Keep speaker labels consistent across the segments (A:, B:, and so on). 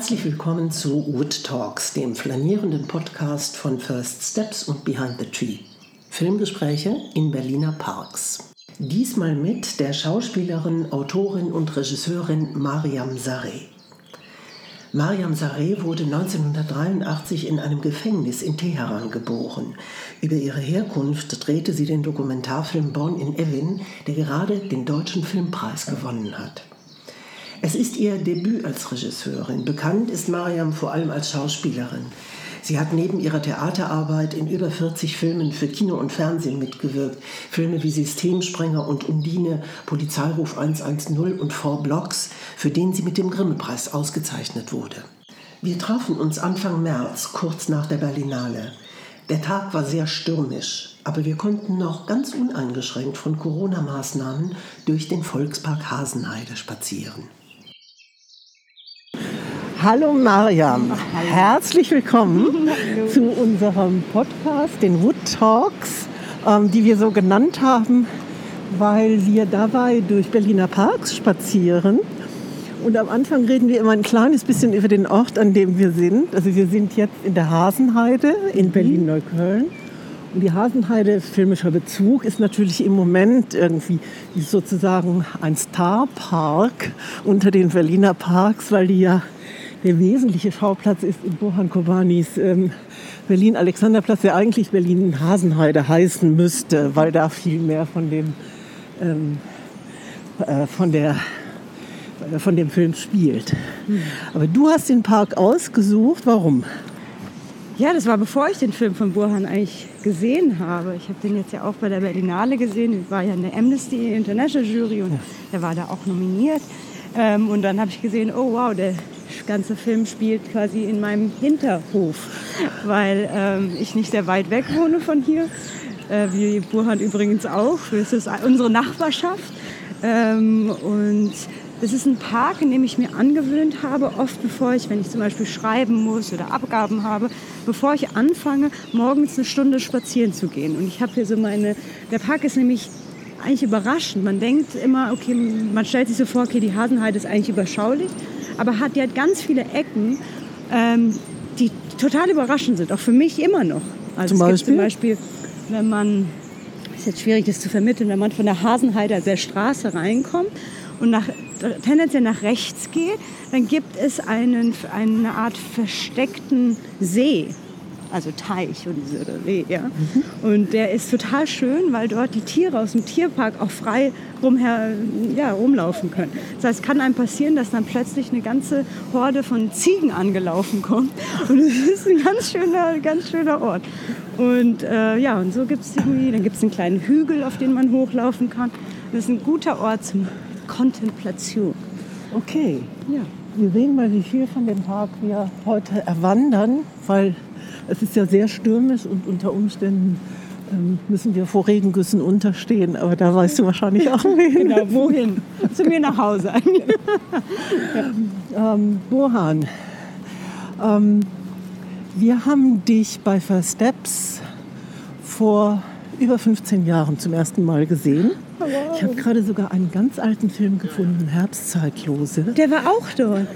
A: Herzlich willkommen zu Wood Talks, dem flanierenden Podcast von First Steps und Behind the Tree. Filmgespräche in Berliner Parks. Diesmal mit der Schauspielerin, Autorin und Regisseurin Mariam Sareh. Mariam Sareh wurde 1983 in einem Gefängnis in Teheran geboren. Über ihre Herkunft drehte sie den Dokumentarfilm Born in Evin, der gerade den Deutschen Filmpreis gewonnen hat. Es ist ihr Debüt als Regisseurin. Bekannt ist Mariam vor allem als Schauspielerin. Sie hat neben ihrer Theaterarbeit in über 40 Filmen für Kino und Fernsehen mitgewirkt. Filme wie Systemsprenger und Undine, Polizeiruf 110 und Four Blocks, für den sie mit dem Grimme-Preis ausgezeichnet wurde. Wir trafen uns Anfang März, kurz nach der Berlinale. Der Tag war sehr stürmisch, aber wir konnten noch ganz uneingeschränkt von Corona-Maßnahmen durch den Volkspark Hasenheide spazieren. Hallo Mariam, Hallo. herzlich willkommen Hallo. zu unserem Podcast, den Wood Talks, ähm, die wir so genannt haben, weil wir dabei durch Berliner Parks spazieren. Und am Anfang reden wir immer ein kleines bisschen über den Ort, an dem wir sind. Also wir sind jetzt in der Hasenheide in mhm. Berlin-Neukölln. Und die Hasenheide, filmischer Bezug, ist natürlich im Moment irgendwie sozusagen ein Starpark unter den Berliner Parks, weil die ja der wesentliche Schauplatz ist in Bohan Kobanis ähm, Berlin-Alexanderplatz, der eigentlich Berlin-Hasenheide heißen müsste, weil da viel mehr von dem, ähm, äh, von der, äh, von dem Film spielt. Mhm. Aber du hast den Park ausgesucht. Warum?
B: Ja, das war bevor ich den Film von Burhan eigentlich gesehen habe. Ich habe den jetzt ja auch bei der Berlinale gesehen. Ich war ja in der Amnesty International Jury und ja. der war da auch nominiert. Ähm, und dann habe ich gesehen, oh wow, der ganze Film spielt quasi in meinem Hinterhof, weil ähm, ich nicht sehr weit weg wohne von hier, äh, wie Burhan übrigens auch. Es ist unsere Nachbarschaft. Ähm, und es ist ein Park, in dem ich mir angewöhnt habe, oft bevor ich, wenn ich zum Beispiel schreiben muss oder Abgaben habe, bevor ich anfange, morgens eine Stunde spazieren zu gehen. Und ich habe hier so meine, der Park ist nämlich eigentlich überraschend. Man denkt immer, okay, man stellt sich so vor, okay, die Hasenheide ist eigentlich überschaulich aber hat ja ganz viele Ecken, ähm, die total überraschend sind, auch für mich immer noch.
A: Also zum, Beispiel?
B: zum Beispiel, wenn man, ist jetzt schwierig das zu vermitteln, wenn man von der Hasenheide, also der Straße reinkommt und nach, tendenziell nach rechts geht, dann gibt es einen, eine Art versteckten See also Teich und See. Ja? Mhm. Und der ist total schön, weil dort die Tiere aus dem Tierpark auch frei rumher, ja, rumlaufen können. Das heißt, es kann einem passieren, dass dann plötzlich eine ganze Horde von Ziegen angelaufen kommt. Und es ist ein ganz schöner, ganz schöner Ort. Und äh, ja, und so gibt es irgendwie, dann gibt es einen kleinen Hügel, auf den man hochlaufen kann. Das ist ein guter Ort zum Kontemplation.
A: Okay. Ja. Wir sehen mal, wie viel von dem Park wir heute erwandern, weil es ist ja sehr stürmisch und unter Umständen ähm, müssen wir vor Regengüssen unterstehen. Aber da weißt du wahrscheinlich auch wohin.
B: genau, wohin? Zu mir nach Hause.
A: ähm, Burhan, ähm, wir haben dich bei First Steps vor über 15 Jahren zum ersten Mal gesehen. Ich habe gerade sogar einen ganz alten Film gefunden, Herbstzeitlose.
B: Der war auch dort.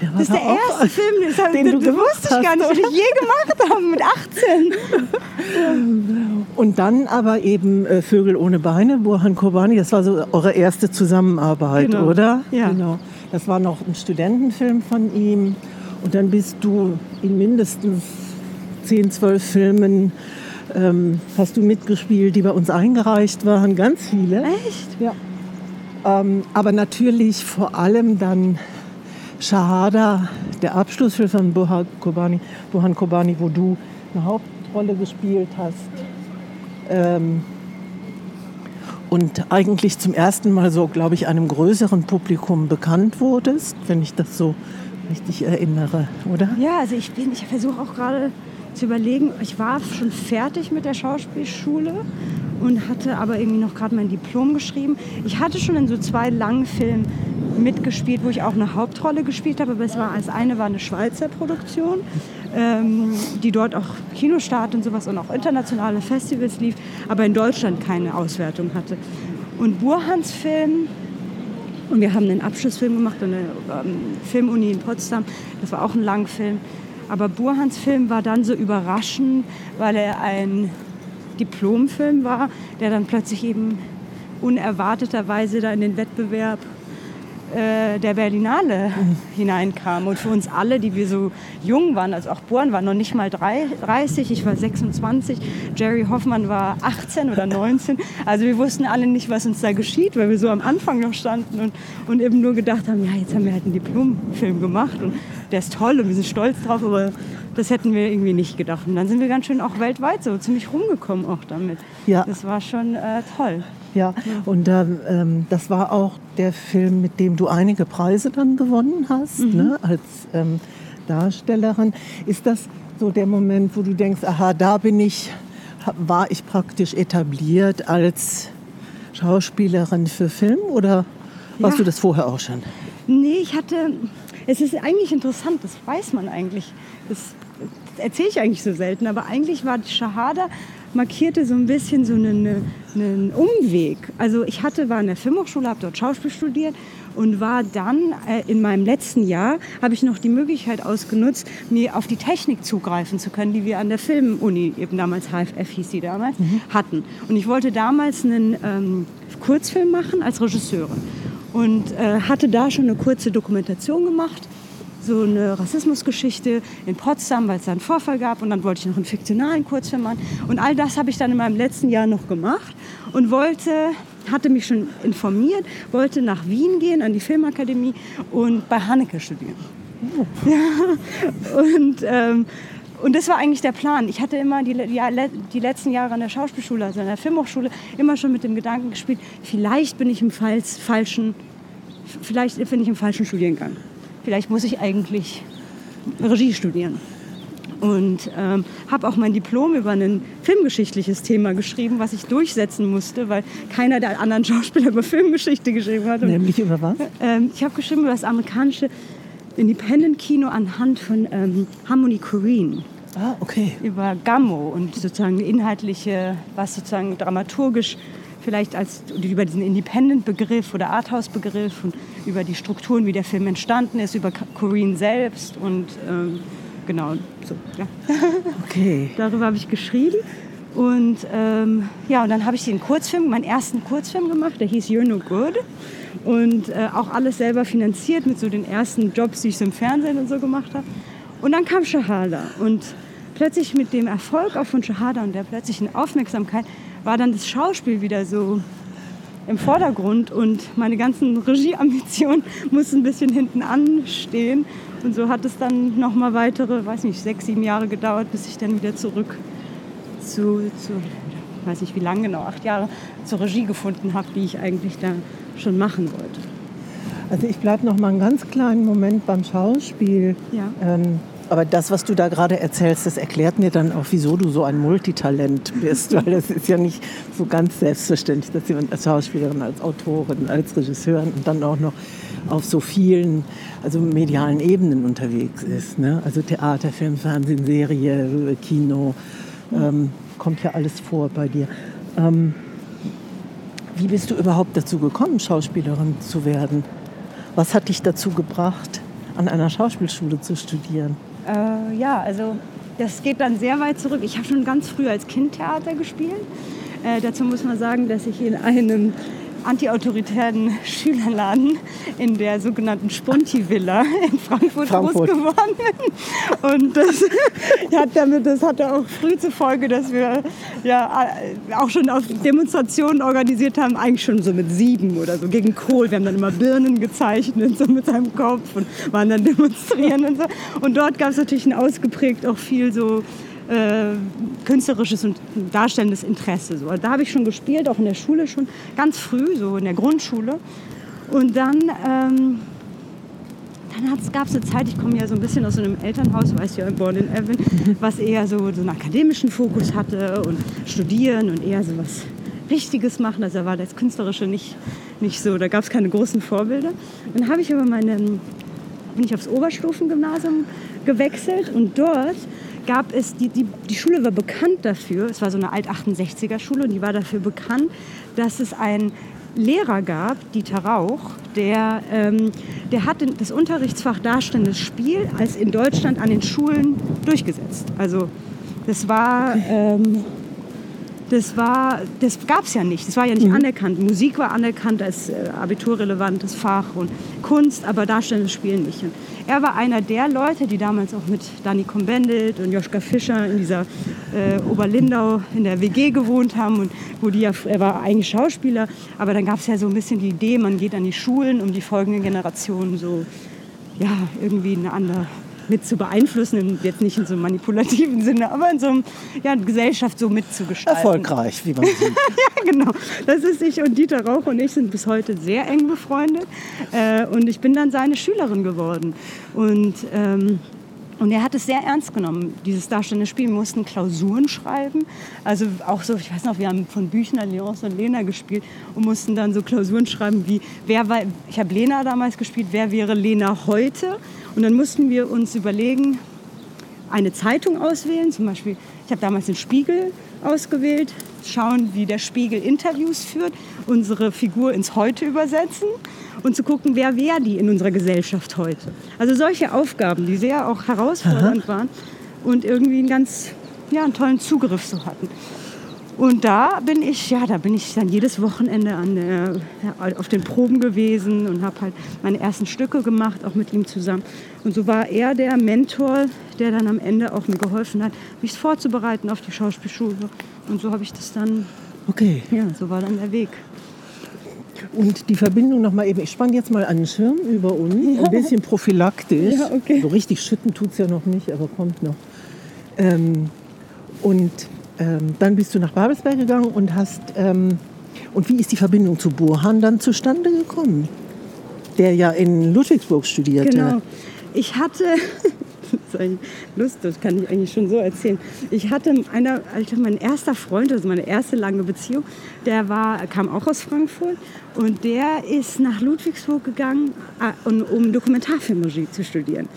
B: Der war das ist der erste Film, das den du, du wusste ich gar nicht, den ich je gemacht habe mit
A: 18. Und dann aber eben äh, Vögel ohne Beine, Burhan Kobani. Das war so eure erste Zusammenarbeit, genau. oder?
B: Ja. Genau.
A: Das war noch ein Studentenfilm von ihm. Und dann bist du in mindestens 10, 12 Filmen ähm, hast du mitgespielt, die bei uns eingereicht waren, ganz viele.
B: Echt?
A: Ja. Ähm, aber natürlich vor allem dann Shahada, der Abschlussfilm von Bohan Kobani, Bohan Kobani, wo du eine Hauptrolle gespielt hast. Ähm, und eigentlich zum ersten Mal so, glaube ich, einem größeren Publikum bekannt wurdest, wenn ich das so richtig erinnere, oder?
B: Ja, also ich bin, ich versuche auch gerade zu überlegen, ich war schon fertig mit der Schauspielschule und hatte aber irgendwie noch gerade mein Diplom geschrieben. Ich hatte schon in so zwei langen Filmen mitgespielt, wo ich auch eine Hauptrolle gespielt habe, aber es war als eine war eine Schweizer Produktion, ähm, die dort auch Kinostart und sowas und auch internationale Festivals lief, aber in Deutschland keine Auswertung hatte. Und Burhans Film Und wir haben einen Abschlussfilm gemacht an der ähm, Filmuni in Potsdam. Das war auch ein Langfilm. Aber Burhans Film war dann so überraschend, weil er ein Diplomfilm war, der dann plötzlich eben unerwarteterweise da in den Wettbewerb äh, der Berlinale mhm. hineinkam. Und für uns alle, die wir so jung waren, also auch Born war noch nicht mal 30, ich war 26, Jerry Hoffmann war 18 oder 19. Also wir wussten alle nicht, was uns da geschieht, weil wir so am Anfang noch standen und, und eben nur gedacht haben, ja, jetzt haben wir halt einen Diplomfilm gemacht und der ist toll und wir sind stolz drauf, aber das hätten wir irgendwie nicht gedacht. Und dann sind wir ganz schön auch weltweit so ziemlich rumgekommen auch damit. Ja. Das war schon äh, toll.
A: Ja, und ähm, das war auch der Film, mit dem du einige Preise dann gewonnen hast, mhm. ne, als ähm, Darstellerin. Ist das so der Moment, wo du denkst, aha, da bin ich, war ich praktisch etabliert als Schauspielerin für Film oder warst ja. du das vorher auch schon?
B: Nee, ich hatte, es ist eigentlich interessant, das weiß man eigentlich. Das erzähle ich eigentlich so selten, aber eigentlich war die Shahada markierte so ein bisschen so einen, einen Umweg. Also ich hatte, war in der Filmhochschule, habe dort Schauspiel studiert und war dann äh, in meinem letzten Jahr, habe ich noch die Möglichkeit ausgenutzt, mir auf die Technik zugreifen zu können, die wir an der Filmuni, eben damals HFF hieß die damals, mhm. hatten. Und ich wollte damals einen ähm, Kurzfilm machen als Regisseurin und äh, hatte da schon eine kurze Dokumentation gemacht so eine Rassismusgeschichte in Potsdam, weil es da einen Vorfall gab und dann wollte ich noch einen fiktionalen Kurzfilm machen. Und all das habe ich dann in meinem letzten Jahr noch gemacht und wollte, hatte mich schon informiert, wollte nach Wien gehen an die Filmakademie und bei Haneke studieren. Oh. Ja, und, ähm, und das war eigentlich der Plan. Ich hatte immer die, die, die, letzten Jahre an der Schauspielschule, also an der Filmhochschule, immer schon mit dem Gedanken gespielt, vielleicht bin ich im falschen, vielleicht bin ich im falschen Studiengang vielleicht muss ich eigentlich Regie studieren. Und ähm, habe auch mein Diplom über ein filmgeschichtliches Thema geschrieben, was ich durchsetzen musste, weil keiner der anderen Schauspieler über Filmgeschichte geschrieben hat.
A: Nämlich über was?
B: Ähm, ich habe geschrieben über das amerikanische Independent-Kino anhand von ähm, Harmony Korine.
A: Ah, okay.
B: Über Gammo und sozusagen inhaltliche, was sozusagen dramaturgisch vielleicht als über diesen Independent-Begriff oder Arthouse-Begriff und über die Strukturen, wie der Film entstanden ist, über Corinne selbst und ähm, genau so. Ja.
A: Okay.
B: Darüber habe ich geschrieben. Und ähm, ja, und dann habe ich den Kurzfilm, meinen ersten Kurzfilm gemacht, der hieß You're No Good. Und äh, auch alles selber finanziert mit so den ersten Jobs, die ich so im Fernsehen und so gemacht habe. Und dann kam Shahada. Und plötzlich mit dem Erfolg auch von Shahada und der plötzlichen Aufmerksamkeit war dann das Schauspiel wieder so im Vordergrund und meine ganzen Regieambitionen mussten ein bisschen hinten anstehen. Und so hat es dann noch mal weitere, weiß nicht, sechs, sieben Jahre gedauert, bis ich dann wieder zurück zu, zu weiß nicht wie lange genau, acht Jahre zur Regie gefunden habe, die ich eigentlich da schon machen wollte.
A: Also ich bleibe noch mal einen ganz kleinen Moment beim Schauspiel. Ja. Ähm, aber das, was du da gerade erzählst, das erklärt mir dann auch, wieso du so ein Multitalent bist. Weil das ist ja nicht so ganz selbstverständlich, dass jemand als Schauspielerin, als Autorin, als Regisseurin und dann auch noch auf so vielen also medialen Ebenen unterwegs ist. Ne? Also Theater, Film, Fernsehen, Serie, Kino, ähm, kommt ja alles vor bei dir. Ähm, wie bist du überhaupt dazu gekommen, Schauspielerin zu werden? Was hat dich dazu gebracht, an einer Schauspielschule zu studieren?
B: Äh, ja, also das geht dann sehr weit zurück. Ich habe schon ganz früh als Kind Theater gespielt. Äh, dazu muss man sagen, dass ich in einem antiautoritären Schülerladen in der sogenannten Sponti-Villa in Frankfurt, Frankfurt. groß geworden. Und das, hat damit, das hatte auch früh zur Folge, dass wir ja auch schon auf Demonstrationen organisiert haben, eigentlich schon so mit sieben oder so gegen Kohl. Wir haben dann immer Birnen gezeichnet, so mit seinem Kopf und waren dann demonstrieren und so. Und dort gab es natürlich ein ausgeprägt auch viel so äh, künstlerisches und darstellendes Interesse. So. Da habe ich schon gespielt, auch in der Schule schon ganz früh, so in der Grundschule. Und dann, ähm, dann gab es eine Zeit, ich komme ja so ein bisschen aus so einem Elternhaus, weißt du ja, Born in Evan, was eher so, so einen akademischen Fokus hatte und studieren und eher so was Richtiges machen. Also da war das Künstlerische nicht, nicht so, da gab es keine großen Vorbilder. Dann habe ich aber meine, bin ich aufs Oberstufengymnasium gewechselt und dort gab es, die, die, die Schule war bekannt dafür, es war so eine Alt-68er-Schule und die war dafür bekannt, dass es ein Lehrer gab, Dieter Rauch, der, ähm, der hat das Unterrichtsfach Darstellendes Spiel als in Deutschland an den Schulen durchgesetzt. Also das war, ähm, das war, das gab es ja nicht. Das war ja nicht mhm. anerkannt. Musik war anerkannt als äh, abiturrelevantes Fach und Kunst, aber Darstellendes Spiel nicht. Und er war einer der Leute, die damals auch mit Dani Kombendit und Joschka Fischer in dieser äh, Oberlindau in der WG gewohnt haben und wo die ja, er war eigentlich Schauspieler, aber dann gab es ja so ein bisschen die Idee, man geht an die Schulen, um die folgenden Generationen so ja irgendwie eine andere mit zu beeinflussen, jetzt nicht in so einem manipulativen Sinne, aber in so einem ja, Gesellschaft so mitzugestalten.
A: Erfolgreich, wie man sieht.
B: ja, genau. Das ist ich und Dieter Rauch und ich sind bis heute sehr eng befreundet. Äh, und ich bin dann seine Schülerin geworden. Und ähm, und er hat es sehr ernst genommen, dieses darstellende Spiel. Wir mussten Klausuren schreiben. Also auch so, ich weiß noch, wir haben von Büchner, Leonce und Lena gespielt und mussten dann so Klausuren schreiben wie, wer war, ich habe Lena damals gespielt, wer wäre Lena heute? Und dann mussten wir uns überlegen, eine Zeitung auswählen. Zum Beispiel, ich habe damals den Spiegel ausgewählt, schauen, wie der Spiegel Interviews führt, unsere Figur ins Heute übersetzen und zu gucken, wer wäre die in unserer Gesellschaft heute. Also solche Aufgaben, die sehr auch herausfordernd Aha. waren und irgendwie einen ganz ja, einen tollen Zugriff so hatten. Und da bin ich, ja, da bin ich dann jedes Wochenende an der, auf den Proben gewesen und habe halt meine ersten Stücke gemacht, auch mit ihm zusammen. Und so war er der Mentor, der dann am Ende auch mir geholfen hat, mich vorzubereiten auf die Schauspielschule. Und so habe ich das dann,
A: okay.
B: ja, so war dann der Weg.
A: Und die Verbindung noch mal eben, ich spanne jetzt mal einen Schirm über uns, ja. ein bisschen prophylaktisch. Ja, okay. So richtig schütten tut es ja noch nicht, aber kommt noch. Ähm, und ähm, dann bist du nach Babelsberg gegangen und hast. Ähm, und wie ist die Verbindung zu Burhan dann zustande gekommen? Der ja in Ludwigsburg studierte.
B: Genau. Ich hatte, das ist lustig, das kann ich eigentlich schon so erzählen. Ich hatte einer, also mein erster Freund, also meine erste lange Beziehung, der war, kam auch aus Frankfurt und der ist nach Ludwigsburg gegangen, äh, um Dokumentarfilmregie zu studieren.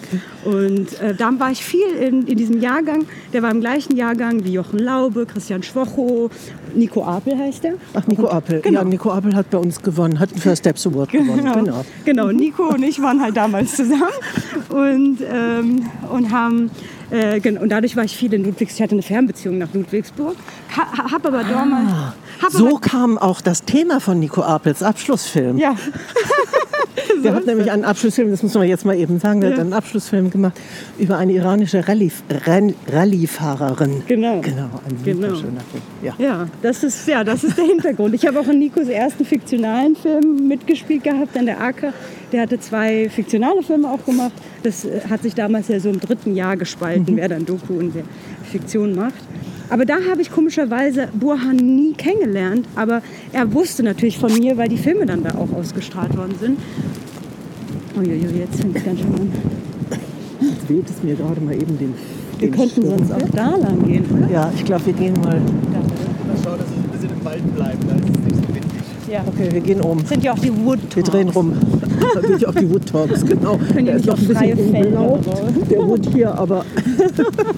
B: Und äh, dann war ich viel in, in, diesem Jahrgang. Der war im gleichen Jahrgang wie Jochen Laube, Christian Schwocho, Nico Apel heißt der.
A: Ach, Nico Apel. Genau. Ja, Nico Apel hat bei uns gewonnen, hat den First Steps Award
B: genau. gewonnen. Genau. genau, Nico und ich waren halt damals zusammen und, ähm, und haben äh, und dadurch war ich viel in Ludwigsburg. Ich hatte eine Fernbeziehung nach Ludwigsburg. Ha, hab aber damals.
A: Ah, hab so aber, kam auch das Thema von Nico Apels Abschlussfilm.
B: Ja.
A: Der hat nämlich einen Abschlussfilm, das muss man jetzt mal eben sagen, der ja. hat einen Abschlussfilm gemacht über eine iranische Rallye-Fahrerin.
B: Genau.
A: Genau, ein
B: genau. schöner Film. Ja. ja, das ist, ja, das ist der Hintergrund. Ich habe auch in Nikos ersten fiktionalen Film mitgespielt gehabt an der AKA. Der hatte zwei fiktionale Filme auch gemacht. Das äh, hat sich damals ja so im dritten Jahr gespalten, mhm. wer dann Doku und wer Fiktion macht. Aber da habe ich komischerweise Burhan nie kennengelernt. Aber er wusste natürlich von mir, weil die Filme dann da auch ausgestrahlt worden sind. Uiuiui, jetzt fängt es ganz schön an.
A: Jetzt weht es mir gerade mal eben den
B: Wir den könnten Sturm sonst auch da lang gehen, oder?
A: Ja, ich glaube, wir gehen mal.
C: Mal schauen, dass wir ein bisschen im Wald bleiben. Da ist es nicht so.
A: Ja. Okay, wir gehen um.
B: sind ja auch die Wood Talks.
A: Wir drehen rum. da bin ich auf die Wood Talks, genau.
B: Können ist noch ein bisschen ungelaubt,
A: der Wood hier, aber...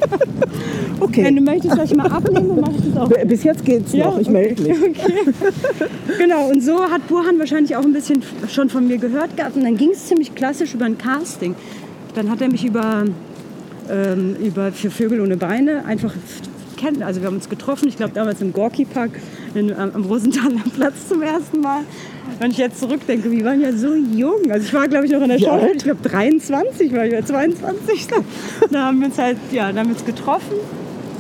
B: okay. Wenn du möchtest, dass ich mal abnehmen, dann mache ich das auch.
A: Bis jetzt geht's ja, noch, ich okay. melde mich. Okay.
B: genau, und so hat Burhan wahrscheinlich auch ein bisschen schon von mir gehört gehabt. Und dann ging es ziemlich klassisch über ein Casting. Dann hat er mich über, ähm, über Für Vögel ohne Beine einfach kennen. Also wir haben uns getroffen, ich glaube damals im Gorki Park in, am Rosenthaler Platz zum ersten Mal. Wenn ich jetzt zurückdenke, wir waren ja so jung. Also ich war, glaube ich, noch in der Schule. Ich glaube 23 war ich, oder 22. da haben wir uns halt, ja, da haben wir uns getroffen,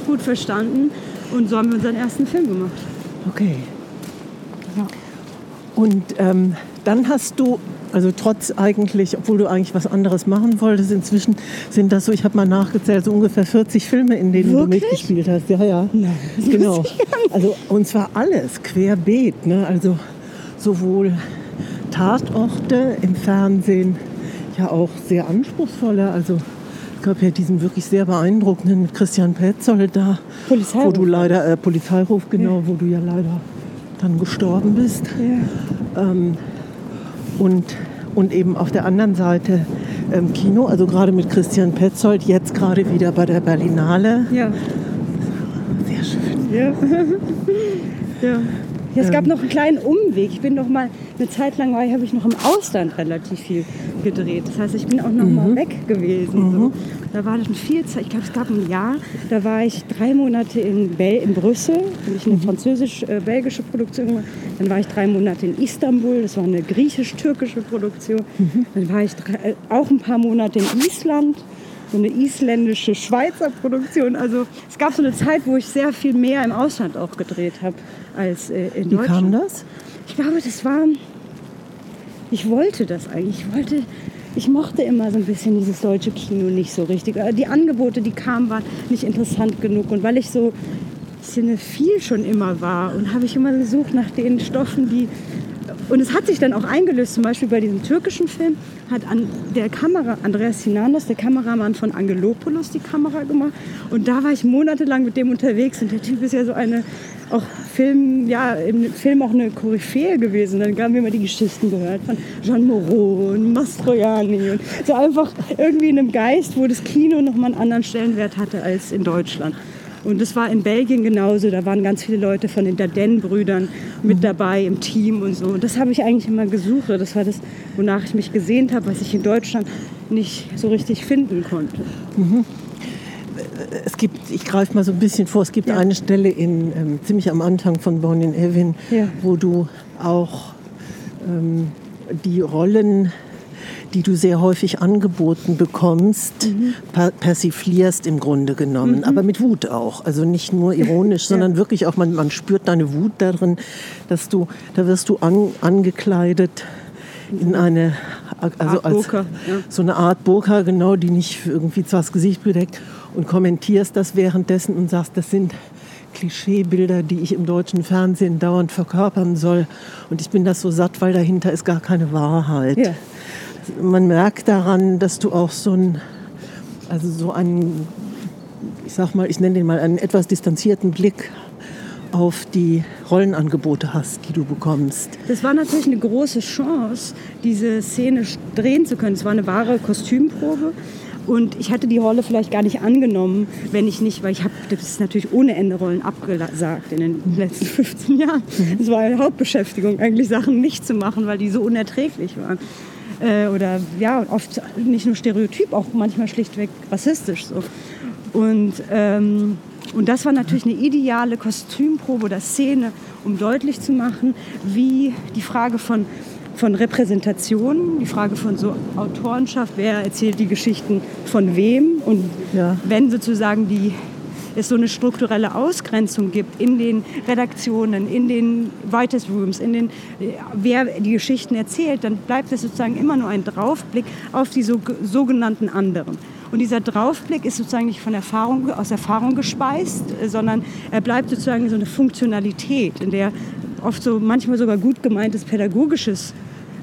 B: gut verstanden und so haben wir unseren ersten Film gemacht.
A: Okay. Ja. Und ähm, dann hast du also trotz eigentlich, obwohl du eigentlich was anderes machen wolltest, inzwischen sind das so, ich habe mal nachgezählt, so ungefähr 40 Filme, in denen
B: Wirklich?
A: du mitgespielt hast. Ja, ja.
B: Nein,
A: genau. Also und zwar alles querbeet, ne? Also sowohl Tatorte im Fernsehen, ja auch sehr anspruchsvolle, also es gab ja diesen wirklich sehr beeindruckenden mit Christian Petzold da,
B: Polizeiruf.
A: wo du leider, äh, Polizeiruf, genau, ja. wo du ja leider dann gestorben bist.
B: Ja.
A: Ähm, und, und eben auf der anderen Seite ähm, Kino, also gerade mit Christian Petzold, jetzt gerade wieder bei der Berlinale.
B: Ja.
A: Sehr schön.
B: Ja. ja. Es gab
A: Ähm.
B: noch einen kleinen Umweg. Ich bin noch mal, eine Zeit lang war, habe ich noch im Ausland relativ viel gedreht. Das heißt, ich bin auch noch
A: Mhm.
B: mal weg gewesen. So. Da war schon viel Zeit. Ich glaube, es gab ein Jahr, da war ich drei Monate in, Bel in Brüssel. Habe ich
A: Mhm.
B: eine französisch-belgische Produktion gemacht. Dann war ich drei Monate in Istanbul. Das war eine griechisch-türkische Produktion.
A: Mhm.
B: Dann war ich drei, äh, auch ein paar Monate in Island. So eine isländische Schweizer Produktion. Also es gab so eine Zeit, wo ich sehr viel mehr im Ausland auch gedreht habe als äh, in
A: Wie
B: Deutschland.
A: kam das?
B: Ich glaube, das war. Ich wollte das eigentlich. Ich wollte. Ich mochte immer so ein bisschen dieses deutsche Kino nicht so richtig. Äh, Die Angebote, die kamen, waren nicht interessant genug. Und weil ich so cinephil schon immer war und habe ich immer gesucht nach den Stoffen, die und es hat sich dann auch eingelöst, zum Beispiel bei diesem türkischen Film hat an der Kamera, Andreas Sinanos, der Kameramann von Angelopoulos, die Kamera gemacht. Und da war ich monatelang mit dem unterwegs. Und der Typ ist ja so eine, auch Film, ja, im Film auch eine Koryphäe gewesen. Dann haben wir immer die Geschichten gehört von Jean Moreau und Mastroianni. Und so einfach irgendwie in einem Geist, wo das Kino nochmal einen anderen Stellenwert hatte als in Deutschland. Und das war in Belgien genauso. Da waren ganz viele Leute von den Dardenne-Brüdern mit dabei im Team und so. Und das habe ich eigentlich immer gesucht. Das war das, wonach ich mich gesehnt habe, was ich in Deutschland nicht so richtig finden konnte.
A: Es gibt, ich greife mal so ein bisschen vor, es gibt
B: Ja.
A: eine Stelle in, ähm, ziemlich am Anfang von Born in Evin,
B: Ja.
A: wo du auch ähm, die Rollen, die du sehr häufig angeboten bekommst,
B: Mhm.
A: per persiflierst im Grunde genommen, aber mit Wut auch. Also nicht nur ironisch, sondern wirklich auch, man, man spürt deine Wut darin, dass du, da wirst du an, angekleidet in eine, also
B: Art
A: als
B: Burka, ja.
A: so eine Art Burka, genau, die nicht irgendwie zwar das Gesicht bedeckt und kommentierst das währenddessen und sagst, das sind Klischeebilder, die ich im deutschen Fernsehen dauernd verkörpern soll. Und ich bin das so satt, weil dahinter ist gar keine Wahrheit.
B: Ja.
A: Man merkt daran, dass du auch so ein, also so einen, ich sag mal, ich nenne den mal einen etwas distanzierten Blick auf die Rollenangebote hast, die du bekommst.
B: Das war natürlich eine große Chance, diese Szene drehen zu können. Es war eine wahre Kostümprobe. Und ich hatte die Rolle vielleicht gar nicht angenommen, wenn ich nicht, weil ich habe das ist natürlich ohne Ende Rollen abgesagt in den letzten 15 Jahren. Es war eine Hauptbeschäftigung, eigentlich Sachen nicht zu machen, weil die so unerträglich waren. Äh, oder ja, oft nicht nur stereotyp, auch manchmal schlichtweg rassistisch so. Und, ähm, und das war natürlich eine ideale Kostümprobe oder Szene, um deutlich zu machen, wie die Frage von, von Repräsentation, die Frage von so Autorenschaft, wer erzählt die Geschichten von wem und
A: Ja.
B: wenn sozusagen die es so eine strukturelle Ausgrenzung gibt in den Redaktionen, in den Writers Rooms, in den, äh, wer die Geschichten erzählt, dann bleibt es sozusagen immer nur ein Draufblick auf die so, sogenannten anderen. Und dieser Draufblick ist sozusagen nicht von Erfahrung, aus Erfahrung gespeist, äh, sondern er bleibt sozusagen so eine Funktionalität, in der oft so manchmal sogar gut gemeintes pädagogisches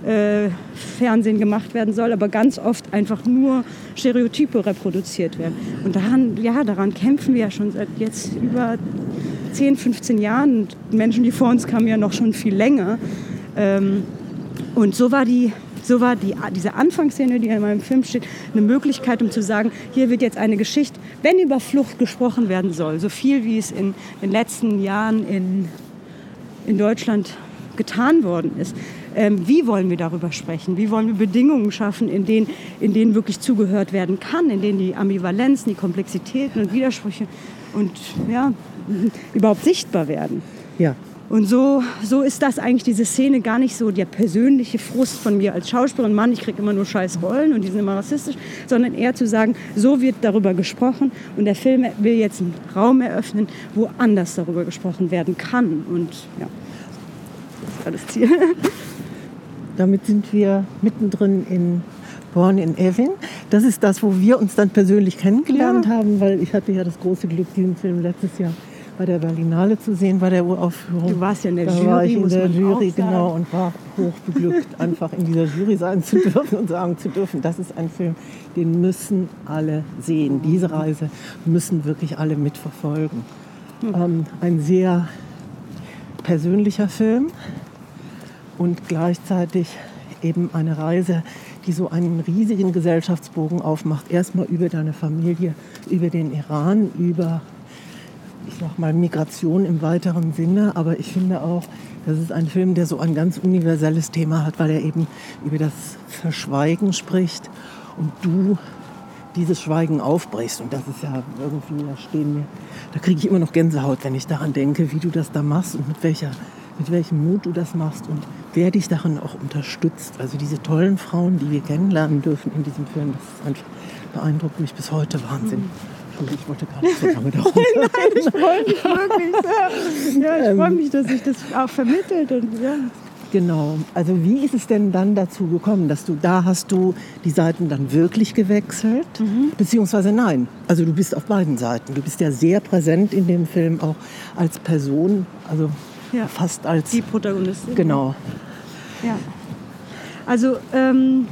B: äh, Fernsehen gemacht werden soll, aber ganz oft einfach nur Stereotype reproduziert werden. Und daran, ja, daran kämpfen wir ja schon seit jetzt über 10, 15 Jahren. Menschen, die vor uns kamen, ja noch schon viel länger. Ähm, und so war die so war die, diese Anfangsszene, die in meinem Film steht, eine Möglichkeit, um zu sagen, hier wird jetzt eine Geschichte, wenn über Flucht gesprochen werden soll, so viel wie es in den letzten Jahren in, in Deutschland getan worden ist. Ähm, wie wollen wir darüber sprechen? Wie wollen wir Bedingungen schaffen, in denen, in denen wirklich zugehört werden kann, in denen die Ambivalenzen, die Komplexitäten und Widersprüche und ja, überhaupt sichtbar werden?
A: Ja.
B: Und so, so ist das eigentlich, diese Szene, gar nicht so der persönliche Frust von mir als Schauspielerin. Mann, ich kriege immer nur scheiß Rollen und die sind immer rassistisch, sondern eher zu sagen, so wird darüber gesprochen und der Film will jetzt einen Raum eröffnen, wo anders darüber gesprochen werden kann. Und ja, das war das Ziel.
A: Damit sind wir mittendrin in Born in Evin. Das ist das, wo wir uns dann persönlich kennengelernt
B: Ja.
A: haben, weil ich hatte ja das große Glück, diesen Film letztes Jahr bei der Berlinale zu sehen, bei der Uraufführung.
B: Du warst ja in der
A: da
B: Jury,
A: war ich in der Jury, genau, und war hochbeglückt, einfach in dieser Jury sein zu dürfen und sagen zu dürfen, das ist ein Film, den müssen alle sehen. Diese Reise müssen wirklich alle mitverfolgen.
B: Hm.
A: Ähm, ein sehr persönlicher Film und gleichzeitig eben eine Reise, die so einen riesigen Gesellschaftsbogen aufmacht. Erstmal über deine Familie, über den Iran, über ich sag mal, Migration im weiteren Sinne, aber ich finde auch, das ist ein Film, der so ein ganz universelles Thema hat, weil er eben über das Verschweigen spricht und du dieses Schweigen aufbrichst. Und das ist ja irgendwie, da stehen mir, da kriege ich immer noch Gänsehaut, wenn ich daran denke, wie du das da machst und mit welcher mit welchem Mut du das machst und wer dich darin auch unterstützt. Also diese tollen Frauen, die wir kennenlernen dürfen in diesem Film, das einfach, beeindruckt mich bis heute Wahnsinn. Ich wollte gar nicht so lange darum.
B: nein, nein, ich freue mich wirklich. Ja, ich freue mich, dass sich das auch vermittelt und ja.
A: Genau. Also wie ist es denn dann dazu gekommen, dass du da hast du die Seiten dann wirklich gewechselt? Mhm. Beziehungsweise nein. Also du bist auf beiden Seiten. Du bist ja sehr präsent in dem Film auch als Person. Also ja. fast als
B: die Protagonistin.
A: Genau.
B: Ja. Also ähm,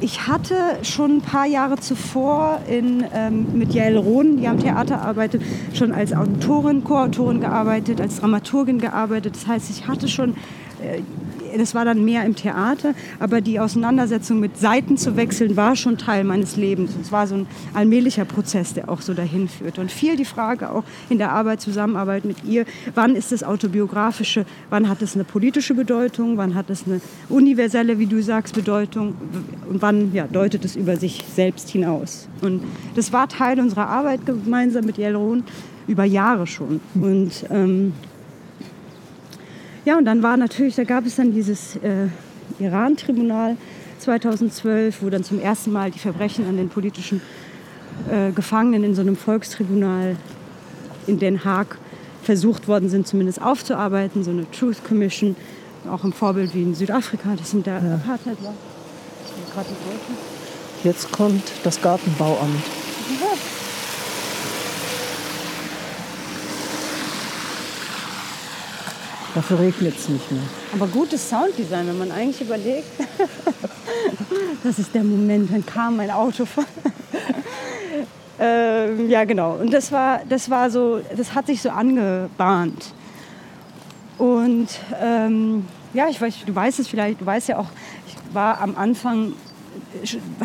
B: ich hatte schon ein paar Jahre zuvor in, ähm, mit Jael Rohn, die am Theater arbeitet, schon als Autorin, Co-Autorin gearbeitet, als Dramaturgin gearbeitet. Das heißt, ich hatte schon äh, das war dann mehr im Theater, aber die Auseinandersetzung mit Seiten zu wechseln war schon Teil meines Lebens. Es war so ein allmählicher Prozess, der auch so dahin führt. Und viel die Frage auch in der Arbeit, Zusammenarbeit mit ihr, wann ist das autobiografische, wann hat es eine politische Bedeutung, wann hat es eine universelle, wie du sagst, Bedeutung und wann ja, deutet es über sich selbst hinaus. Und das war Teil unserer Arbeit gemeinsam mit Jelron über Jahre schon. Und ähm, ja, und dann war natürlich, da gab es dann dieses äh, Iran-Tribunal 2012, wo dann zum ersten Mal die Verbrechen an den politischen äh, Gefangenen in so einem Volkstribunal in Den Haag versucht worden sind, zumindest aufzuarbeiten, so eine Truth Commission, auch im Vorbild wie in Südafrika, das in der ja. Apartheid war.
A: Jetzt kommt das Gartenbauamt. Ja. Dafür regnet es nicht mehr.
B: Aber gutes Sounddesign, wenn man eigentlich überlegt. das ist der Moment, dann kam mein Auto vor. ähm, ja, genau. Und das war, das war so, das hat sich so angebahnt. Und ähm, ja, ich weiß, du weißt es vielleicht, du weißt ja auch, ich war am Anfang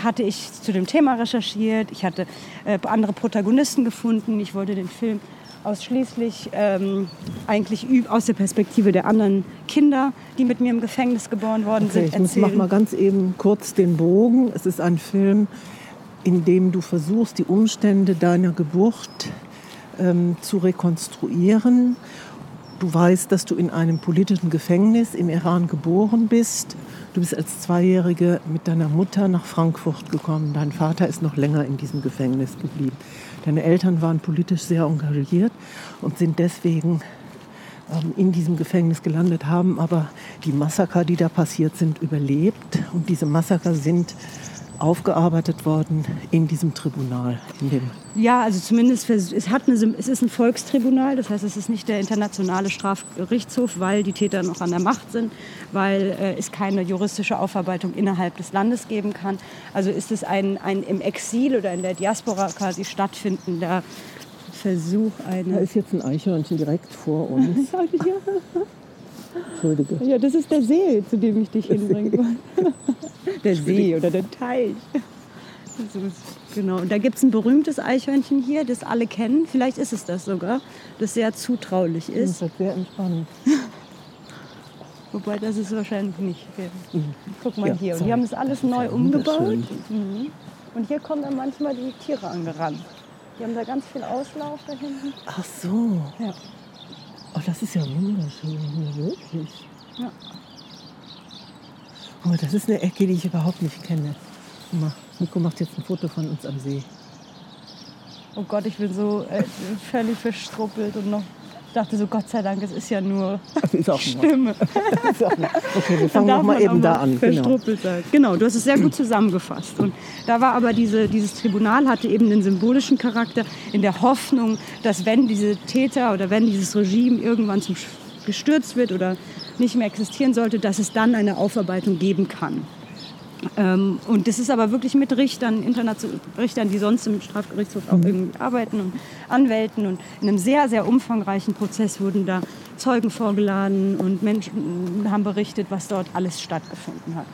B: hatte ich zu dem Thema recherchiert, ich hatte äh, andere Protagonisten gefunden, ich wollte den Film ausschließlich ähm, eigentlich aus der Perspektive der anderen Kinder, die mit mir im Gefängnis geboren worden okay, sind,
A: erzählen. Ich mache mal ganz eben kurz den Bogen. Es ist ein Film, in dem du versuchst, die Umstände deiner Geburt ähm, zu rekonstruieren. Du weißt, dass du in einem politischen Gefängnis im Iran geboren bist. Du bist als Zweijährige mit deiner Mutter nach Frankfurt gekommen. Dein Vater ist noch länger in diesem Gefängnis geblieben. Deine Eltern waren politisch sehr engagiert und sind deswegen ähm, in diesem Gefängnis gelandet, haben aber die Massaker, die da passiert sind, überlebt. Und diese Massaker sind aufgearbeitet worden in diesem Tribunal. In dem
B: ja, also zumindest es, hat eine, es ist ein Volkstribunal, das heißt, es ist nicht der internationale Strafgerichtshof, weil die Täter noch an der Macht sind, weil äh, es keine juristische Aufarbeitung innerhalb des Landes geben kann. Also ist es ein, ein im Exil oder in der Diaspora quasi stattfindender Versuch.
A: Eine da ist jetzt ein Eichhörnchen direkt vor uns. Entschuldige.
B: Ja, das ist der See, zu dem ich dich hinbringen wollte. Der See oder der Teich. genau. Und da gibt es ein berühmtes Eichhörnchen hier, das alle kennen. Vielleicht ist es das sogar, das sehr zutraulich ist.
A: Das ist sehr entspannt.
B: Wobei das ist wahrscheinlich nicht. Mhm. Guck mal ja, hier. Und die haben das alles neu umgebaut. Mhm. Und hier kommen dann manchmal die Tiere angerannt. Die haben da ganz viel Auslauf da hinten.
A: Ach so. Ja. Oh, das ist ja wunderschön hier, wirklich. Ja. Oh, das ist eine Ecke, die ich überhaupt nicht kenne. Guck mal, Nico macht jetzt ein Foto von uns am See.
B: Oh Gott, ich bin so äh, völlig verstruppelt und noch dachte so, Gott sei Dank, es ist ja nur ist auch Stimme.
A: okay, wir fangen noch mal eben da an.
B: Genau. genau, du hast es sehr gut zusammengefasst. Und da war aber diese, dieses Tribunal hatte eben den symbolischen Charakter in der Hoffnung, dass wenn diese Täter oder wenn dieses Regime irgendwann zum gestürzt wird oder nicht mehr existieren sollte, dass es dann eine Aufarbeitung geben kann. Ähm, und das ist aber wirklich mit Richtern, Richtern, die sonst im Strafgerichtshof auch mhm. irgendwie arbeiten und Anwälten. Und in einem sehr, sehr umfangreichen Prozess wurden da Zeugen vorgeladen und Menschen haben berichtet, was dort alles stattgefunden hat.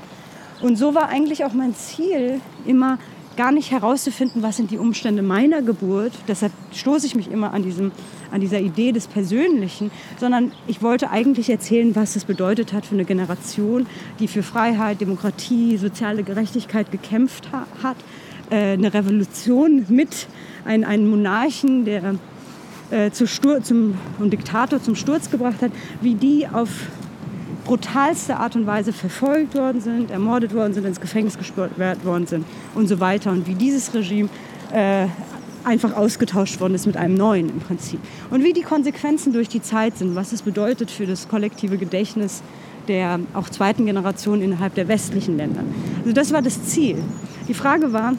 B: Und so war eigentlich auch mein Ziel, immer gar nicht herauszufinden, was sind die Umstände meiner Geburt. Deshalb stoße ich mich immer an, diesem, an dieser Idee des Persönlichen, sondern ich wollte eigentlich erzählen, was es bedeutet hat für eine Generation, die für Freiheit, Demokratie, soziale Gerechtigkeit gekämpft ha hat. Äh, eine Revolution mit ein, einem Monarchen, der äh, zu Stur zum, und Diktator zum Sturz gebracht hat, wie die auf brutalste Art und Weise verfolgt worden sind, ermordet worden sind, ins Gefängnis gesperrt worden sind und so weiter. Und wie dieses Regime äh, einfach ausgetauscht worden ist mit einem neuen im Prinzip. Und wie die Konsequenzen durch die Zeit sind, was es bedeutet für das kollektive Gedächtnis der auch zweiten Generation innerhalb der westlichen Länder. Also das war das Ziel. Die Frage war,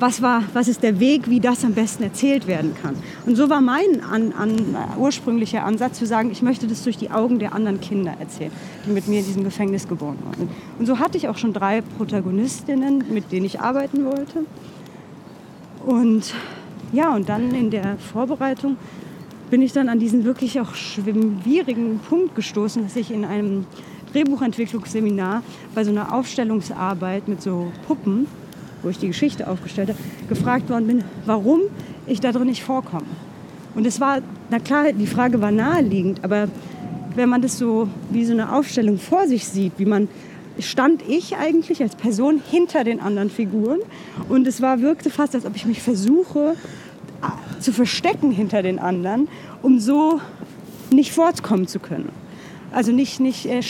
B: was, war, was ist der Weg, wie das am besten erzählt werden kann. Und so war mein an, an, ursprünglicher Ansatz zu sagen, ich möchte das durch die Augen der anderen Kinder erzählen, die mit mir in diesem Gefängnis geboren wurden. Und so hatte ich auch schon drei Protagonistinnen, mit denen ich arbeiten wollte. Und ja, und dann in der Vorbereitung bin ich dann an diesen wirklich auch schwierigen Punkt gestoßen, dass ich in einem Drehbuchentwicklungsseminar bei so einer Aufstellungsarbeit mit so Puppen wo ich die Geschichte aufgestellt habe, gefragt worden bin, warum ich da drin nicht vorkomme. Und es war, na klar, die Frage war naheliegend, aber wenn man das so wie so eine Aufstellung vor sich sieht, wie man stand ich eigentlich als Person hinter den anderen Figuren und es war wirkte fast, als ob ich mich versuche zu verstecken hinter den anderen, um so nicht fortkommen zu können. Also nicht, nicht äh,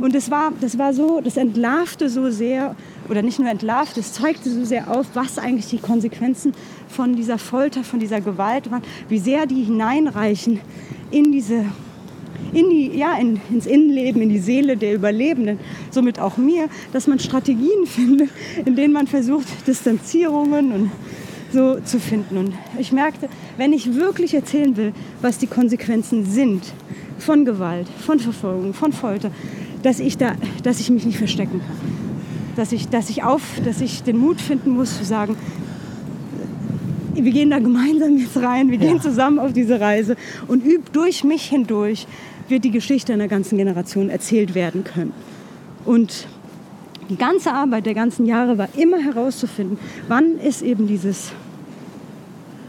B: und das war, das war so, das entlarvte so sehr, oder nicht nur entlarvt, es zeigte so sehr auf, was eigentlich die Konsequenzen von dieser Folter, von dieser Gewalt waren, wie sehr die hineinreichen in diese in die, ja, in, ins Innenleben, in die Seele der Überlebenden, somit auch mir, dass man Strategien findet, in denen man versucht, Distanzierungen und so zu finden. Und ich merkte, wenn ich wirklich erzählen will, was die Konsequenzen sind von Gewalt, von Verfolgung, von Folter, dass ich, da, dass ich mich nicht verstecken kann. Dass ich, dass, ich auf, dass ich den Mut finden muss zu sagen, wir gehen da gemeinsam jetzt rein, wir gehen ja. zusammen auf diese Reise und üb durch mich hindurch wird die Geschichte einer ganzen Generation erzählt werden können. Und die ganze Arbeit der ganzen Jahre war immer herauszufinden, wann ist eben dieses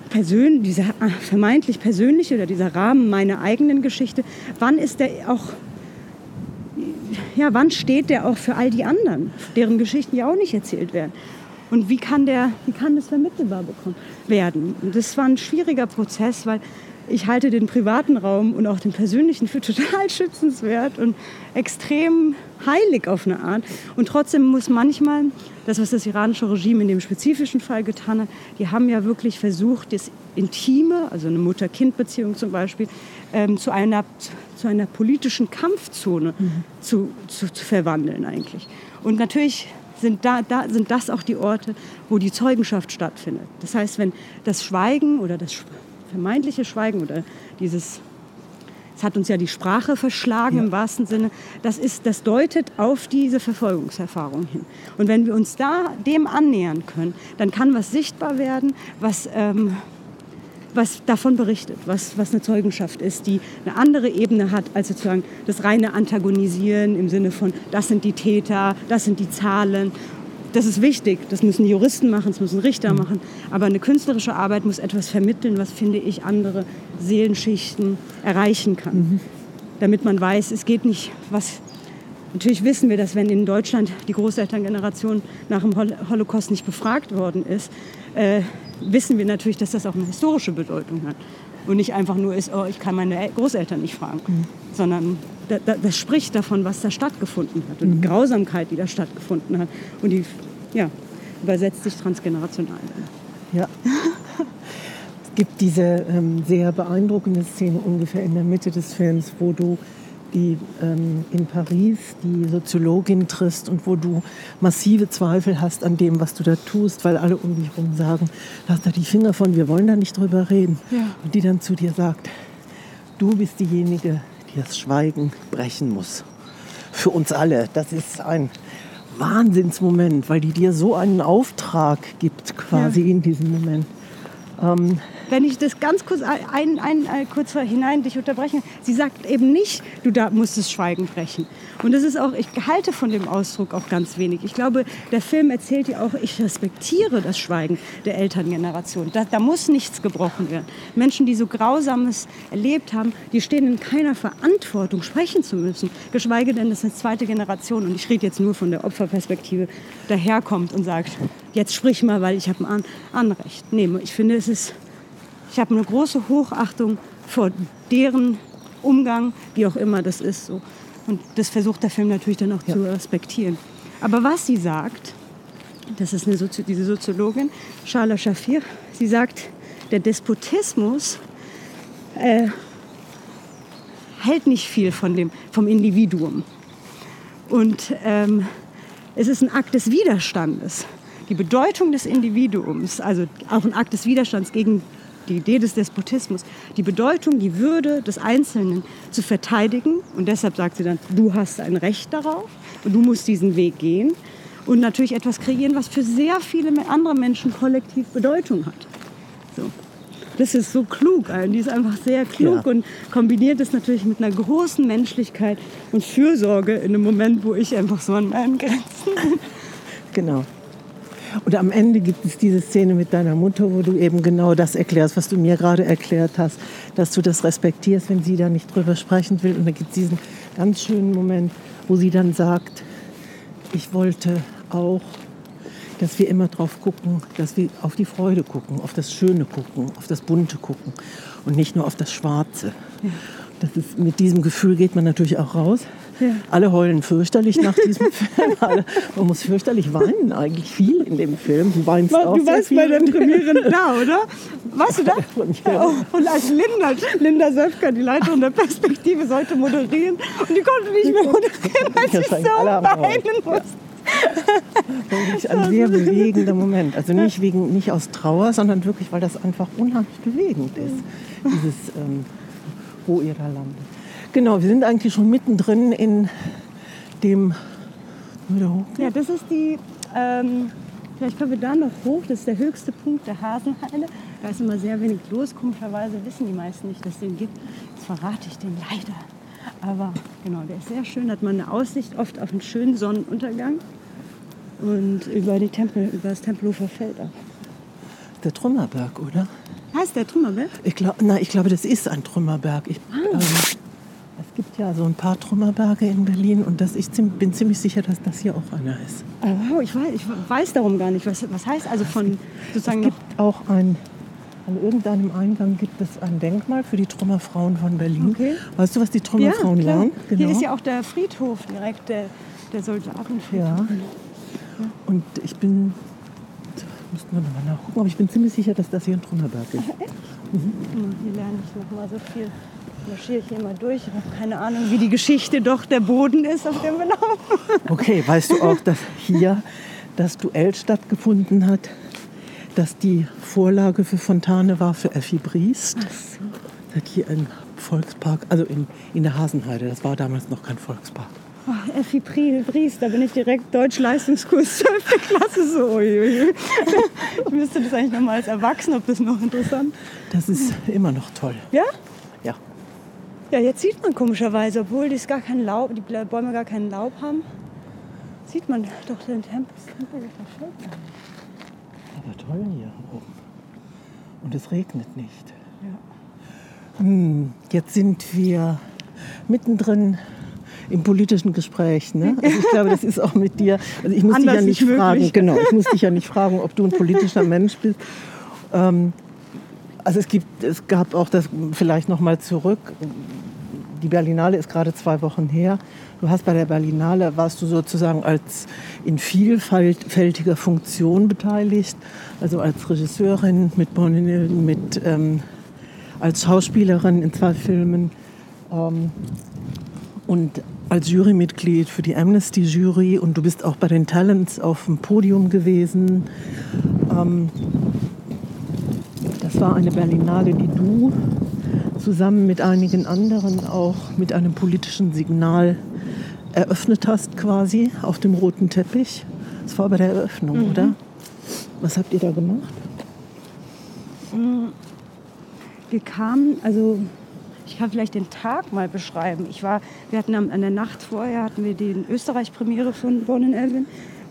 B: Persön dieser äh, vermeintlich persönliche oder dieser Rahmen meiner eigenen Geschichte, wann ist der auch ja, wann steht der auch für all die anderen, deren Geschichten ja auch nicht erzählt werden? Und wie kann, der, wie kann das vermittelbar bekommen, werden? Und das war ein schwieriger Prozess, weil ich halte den privaten Raum und auch den persönlichen für total schützenswert und extrem heilig auf eine Art. Und trotzdem muss manchmal, das was das iranische Regime in dem spezifischen Fall getan hat, die haben ja wirklich versucht, das Intime, also eine Mutter-Kind-Beziehung zum Beispiel, ähm, zu, einer, zu einer politischen Kampfzone mhm. zu, zu, zu verwandeln eigentlich. Und natürlich sind, da, da, sind das auch die Orte, wo die Zeugenschaft stattfindet. Das heißt, wenn das Schweigen oder das vermeintliche Schweigen oder dieses, es hat uns ja die Sprache verschlagen ja. im wahrsten Sinne, das, ist, das deutet auf diese Verfolgungserfahrung hin. Und wenn wir uns da dem annähern können, dann kann was sichtbar werden, was... Ähm, was davon berichtet, was, was eine Zeugenschaft ist, die eine andere Ebene hat als sozusagen das reine Antagonisieren im Sinne von, das sind die Täter, das sind die Zahlen das ist wichtig. Das müssen Juristen machen, das müssen Richter mhm. machen. Aber eine künstlerische Arbeit muss etwas vermitteln, was, finde ich, andere Seelenschichten erreichen kann. Mhm. Damit man weiß, es geht nicht, was. Natürlich wissen wir, dass wenn in Deutschland die Großelterngeneration nach dem Holocaust nicht befragt worden ist, äh, wissen wir natürlich, dass das auch eine historische Bedeutung hat. Und nicht einfach nur ist, oh, ich kann meine Großeltern nicht fragen, mhm. sondern das spricht davon, was da stattgefunden hat und die mhm. Grausamkeit, die da stattgefunden hat. Und die ja, übersetzt sich transgenerational.
A: Ja. es gibt diese ähm, sehr beeindruckende Szene ungefähr in der Mitte des Films, wo du die ähm, in Paris die Soziologin triffst und wo du massive Zweifel hast an dem, was du da tust, weil alle um dich herum sagen, lass da die Finger von, wir wollen da nicht drüber reden. Ja. Und die dann zu dir sagt, du bist diejenige, die das Schweigen brechen muss. Für uns alle. Das ist ein Wahnsinnsmoment, weil die dir so einen Auftrag gibt, quasi ja. in diesem Moment. Ähm,
B: wenn ich das ganz kurz ein, ein, ein, kurz hinein dich unterbreche, sie sagt eben nicht, du da musst das Schweigen brechen. Und das ist auch, ich halte von dem Ausdruck auch ganz wenig. Ich glaube, der Film erzählt ja auch, ich respektiere das Schweigen der Elterngeneration. Da, da muss nichts gebrochen werden. Menschen, die so Grausames erlebt haben, die stehen in keiner Verantwortung, sprechen zu müssen. Geschweige denn, dass eine zweite Generation, und ich rede jetzt nur von der Opferperspektive, daherkommt und sagt, jetzt sprich mal, weil ich habe ein Anrecht. Nee, ich finde, es ist, ich habe eine große Hochachtung vor deren Umgang, wie auch immer das ist. So. Und das versucht der Film natürlich dann auch ja. zu respektieren. Aber was sie sagt, das ist eine Sozi diese Soziologin, Shala Shafir, sie sagt, der Despotismus äh, hält nicht viel von dem, vom Individuum. Und ähm, es ist ein Akt des Widerstandes. Die Bedeutung des Individuums, also auch ein Akt des Widerstands gegen die Idee des Despotismus, die Bedeutung, die Würde des Einzelnen zu verteidigen. Und deshalb sagt sie dann, du hast ein Recht darauf und du musst diesen Weg gehen. Und natürlich etwas kreieren, was für sehr viele andere Menschen kollektiv Bedeutung hat. So. Das ist so klug, die ist einfach sehr klug ja. und kombiniert es natürlich mit einer großen Menschlichkeit und Fürsorge in einem Moment, wo ich einfach so an meinen Grenzen bin.
A: Genau. Und am Ende gibt es diese Szene mit deiner Mutter, wo du eben genau das erklärst, was du mir gerade erklärt hast, dass du das respektierst, wenn sie da nicht drüber sprechen will. Und da gibt es diesen ganz schönen Moment, wo sie dann sagt, ich wollte auch, dass wir immer drauf gucken, dass wir auf die Freude gucken, auf das Schöne gucken, auf das Bunte gucken und nicht nur auf das Schwarze. Ja. Das ist, mit diesem Gefühl geht man natürlich auch raus. Ja. Alle heulen fürchterlich nach diesem Film. Man muss fürchterlich weinen, eigentlich viel in dem Film.
B: Du weinst du auch Du warst bei der Premiere da, oder? Warst du da? Ja, und als Linda, Linda Söfker, die Leiterin der Perspektive, sollte moderieren. Und die konnte nicht mehr moderieren, weil sie so weinen musste.
A: wirklich ein sehr bewegender Moment. Also nicht, wegen, nicht aus Trauer, sondern wirklich, weil das einfach unheimlich bewegend ist, dieses ähm, Wo ihr da landet. Genau, wir sind eigentlich schon mittendrin in dem.
B: Ja, das ist die. Ähm, vielleicht können wir da noch hoch. Das ist der höchste Punkt der Hasenheide. Da ist immer sehr wenig los. Komischerweise wissen die meisten nicht, dass es den gibt. Jetzt verrate ich den leider. Aber genau, der ist sehr schön. Hat man eine Aussicht oft auf einen schönen Sonnenuntergang und über die Tempel, über das Tempelhofer Feld auch.
A: Der Trümmerberg, oder?
B: Heißt der Trümmerberg?
A: Ich glaube, ich glaube, das ist ein Trümmerberg. Ich, ah. ähm, gibt ja so ein paar Trümmerberge in Berlin und das, ich bin ziemlich sicher, dass das hier auch einer ist.
B: Oh, ich weiß, ich weiß darum gar nicht. Was, was heißt also von sozusagen.
A: Es gibt auch ein, an irgendeinem Eingang gibt es ein Denkmal für die Trümmerfrauen von Berlin. Okay. Weißt du, was die Trümmerfrauen ja, waren?
B: Genau. Hier ist ja auch der Friedhof direkt, der, der Soldatenfriedhof.
A: Ja. Und ich bin, müssten wir nochmal nachgucken, aber ich bin ziemlich sicher, dass das hier ein Trümmerberg ist.
B: Mhm. Hier lerne ich noch mal so viel marschiere ich hier mal durch. Ich habe keine Ahnung, wie die Geschichte doch der Boden ist, auf dem wir laufen.
A: Okay, weißt du auch, dass hier das Duell stattgefunden hat, dass die Vorlage für Fontane war für Effi Briest? Ach so. Das hat hier ein Volkspark, also in, in der Hasenheide, das war damals noch kein Volkspark.
B: Oh, Effi Briest, da bin ich direkt Deutsch-Leistungskurs 12. Klasse so. Ich müsste das eigentlich noch mal als Erwachsener, ob das noch interessant
A: Das ist immer noch toll.
B: Ja?
A: Ja.
B: Jetzt sieht man komischerweise, obwohl die gar kein Laub, die Bäume gar keinen Laub haben, sieht man doch den Tempel.
A: Aber toll hier oben. Und es regnet nicht. Ja. Hm, jetzt sind wir mittendrin im politischen Gespräch. Ne? Also ich glaube, das ist auch mit dir. Also ich muss dich ja nicht fragen, genau, ich muss dich ja nicht fragen, ob du ein politischer Mensch bist. Ähm, also es gibt, es gab auch das vielleicht noch mal zurück. Die Berlinale ist gerade zwei Wochen her. Du hast bei der Berlinale warst du sozusagen als in vielfältiger Funktion beteiligt, also als Regisseurin mit mit ähm, als Schauspielerin in zwei Filmen ähm, und als Jurymitglied für die Amnesty Jury und du bist auch bei den Talents auf dem Podium gewesen. Ähm, das war eine Berlinale, die du zusammen mit einigen anderen auch mit einem politischen Signal eröffnet hast, quasi auf dem roten Teppich. Das war bei der Eröffnung, mhm. oder? Was habt ihr da gemacht?
B: Wir kamen, also ich kann vielleicht den Tag mal beschreiben. Ich war, wir hatten an der Nacht vorher hatten wir die Österreich-Premiere von Born in Elvin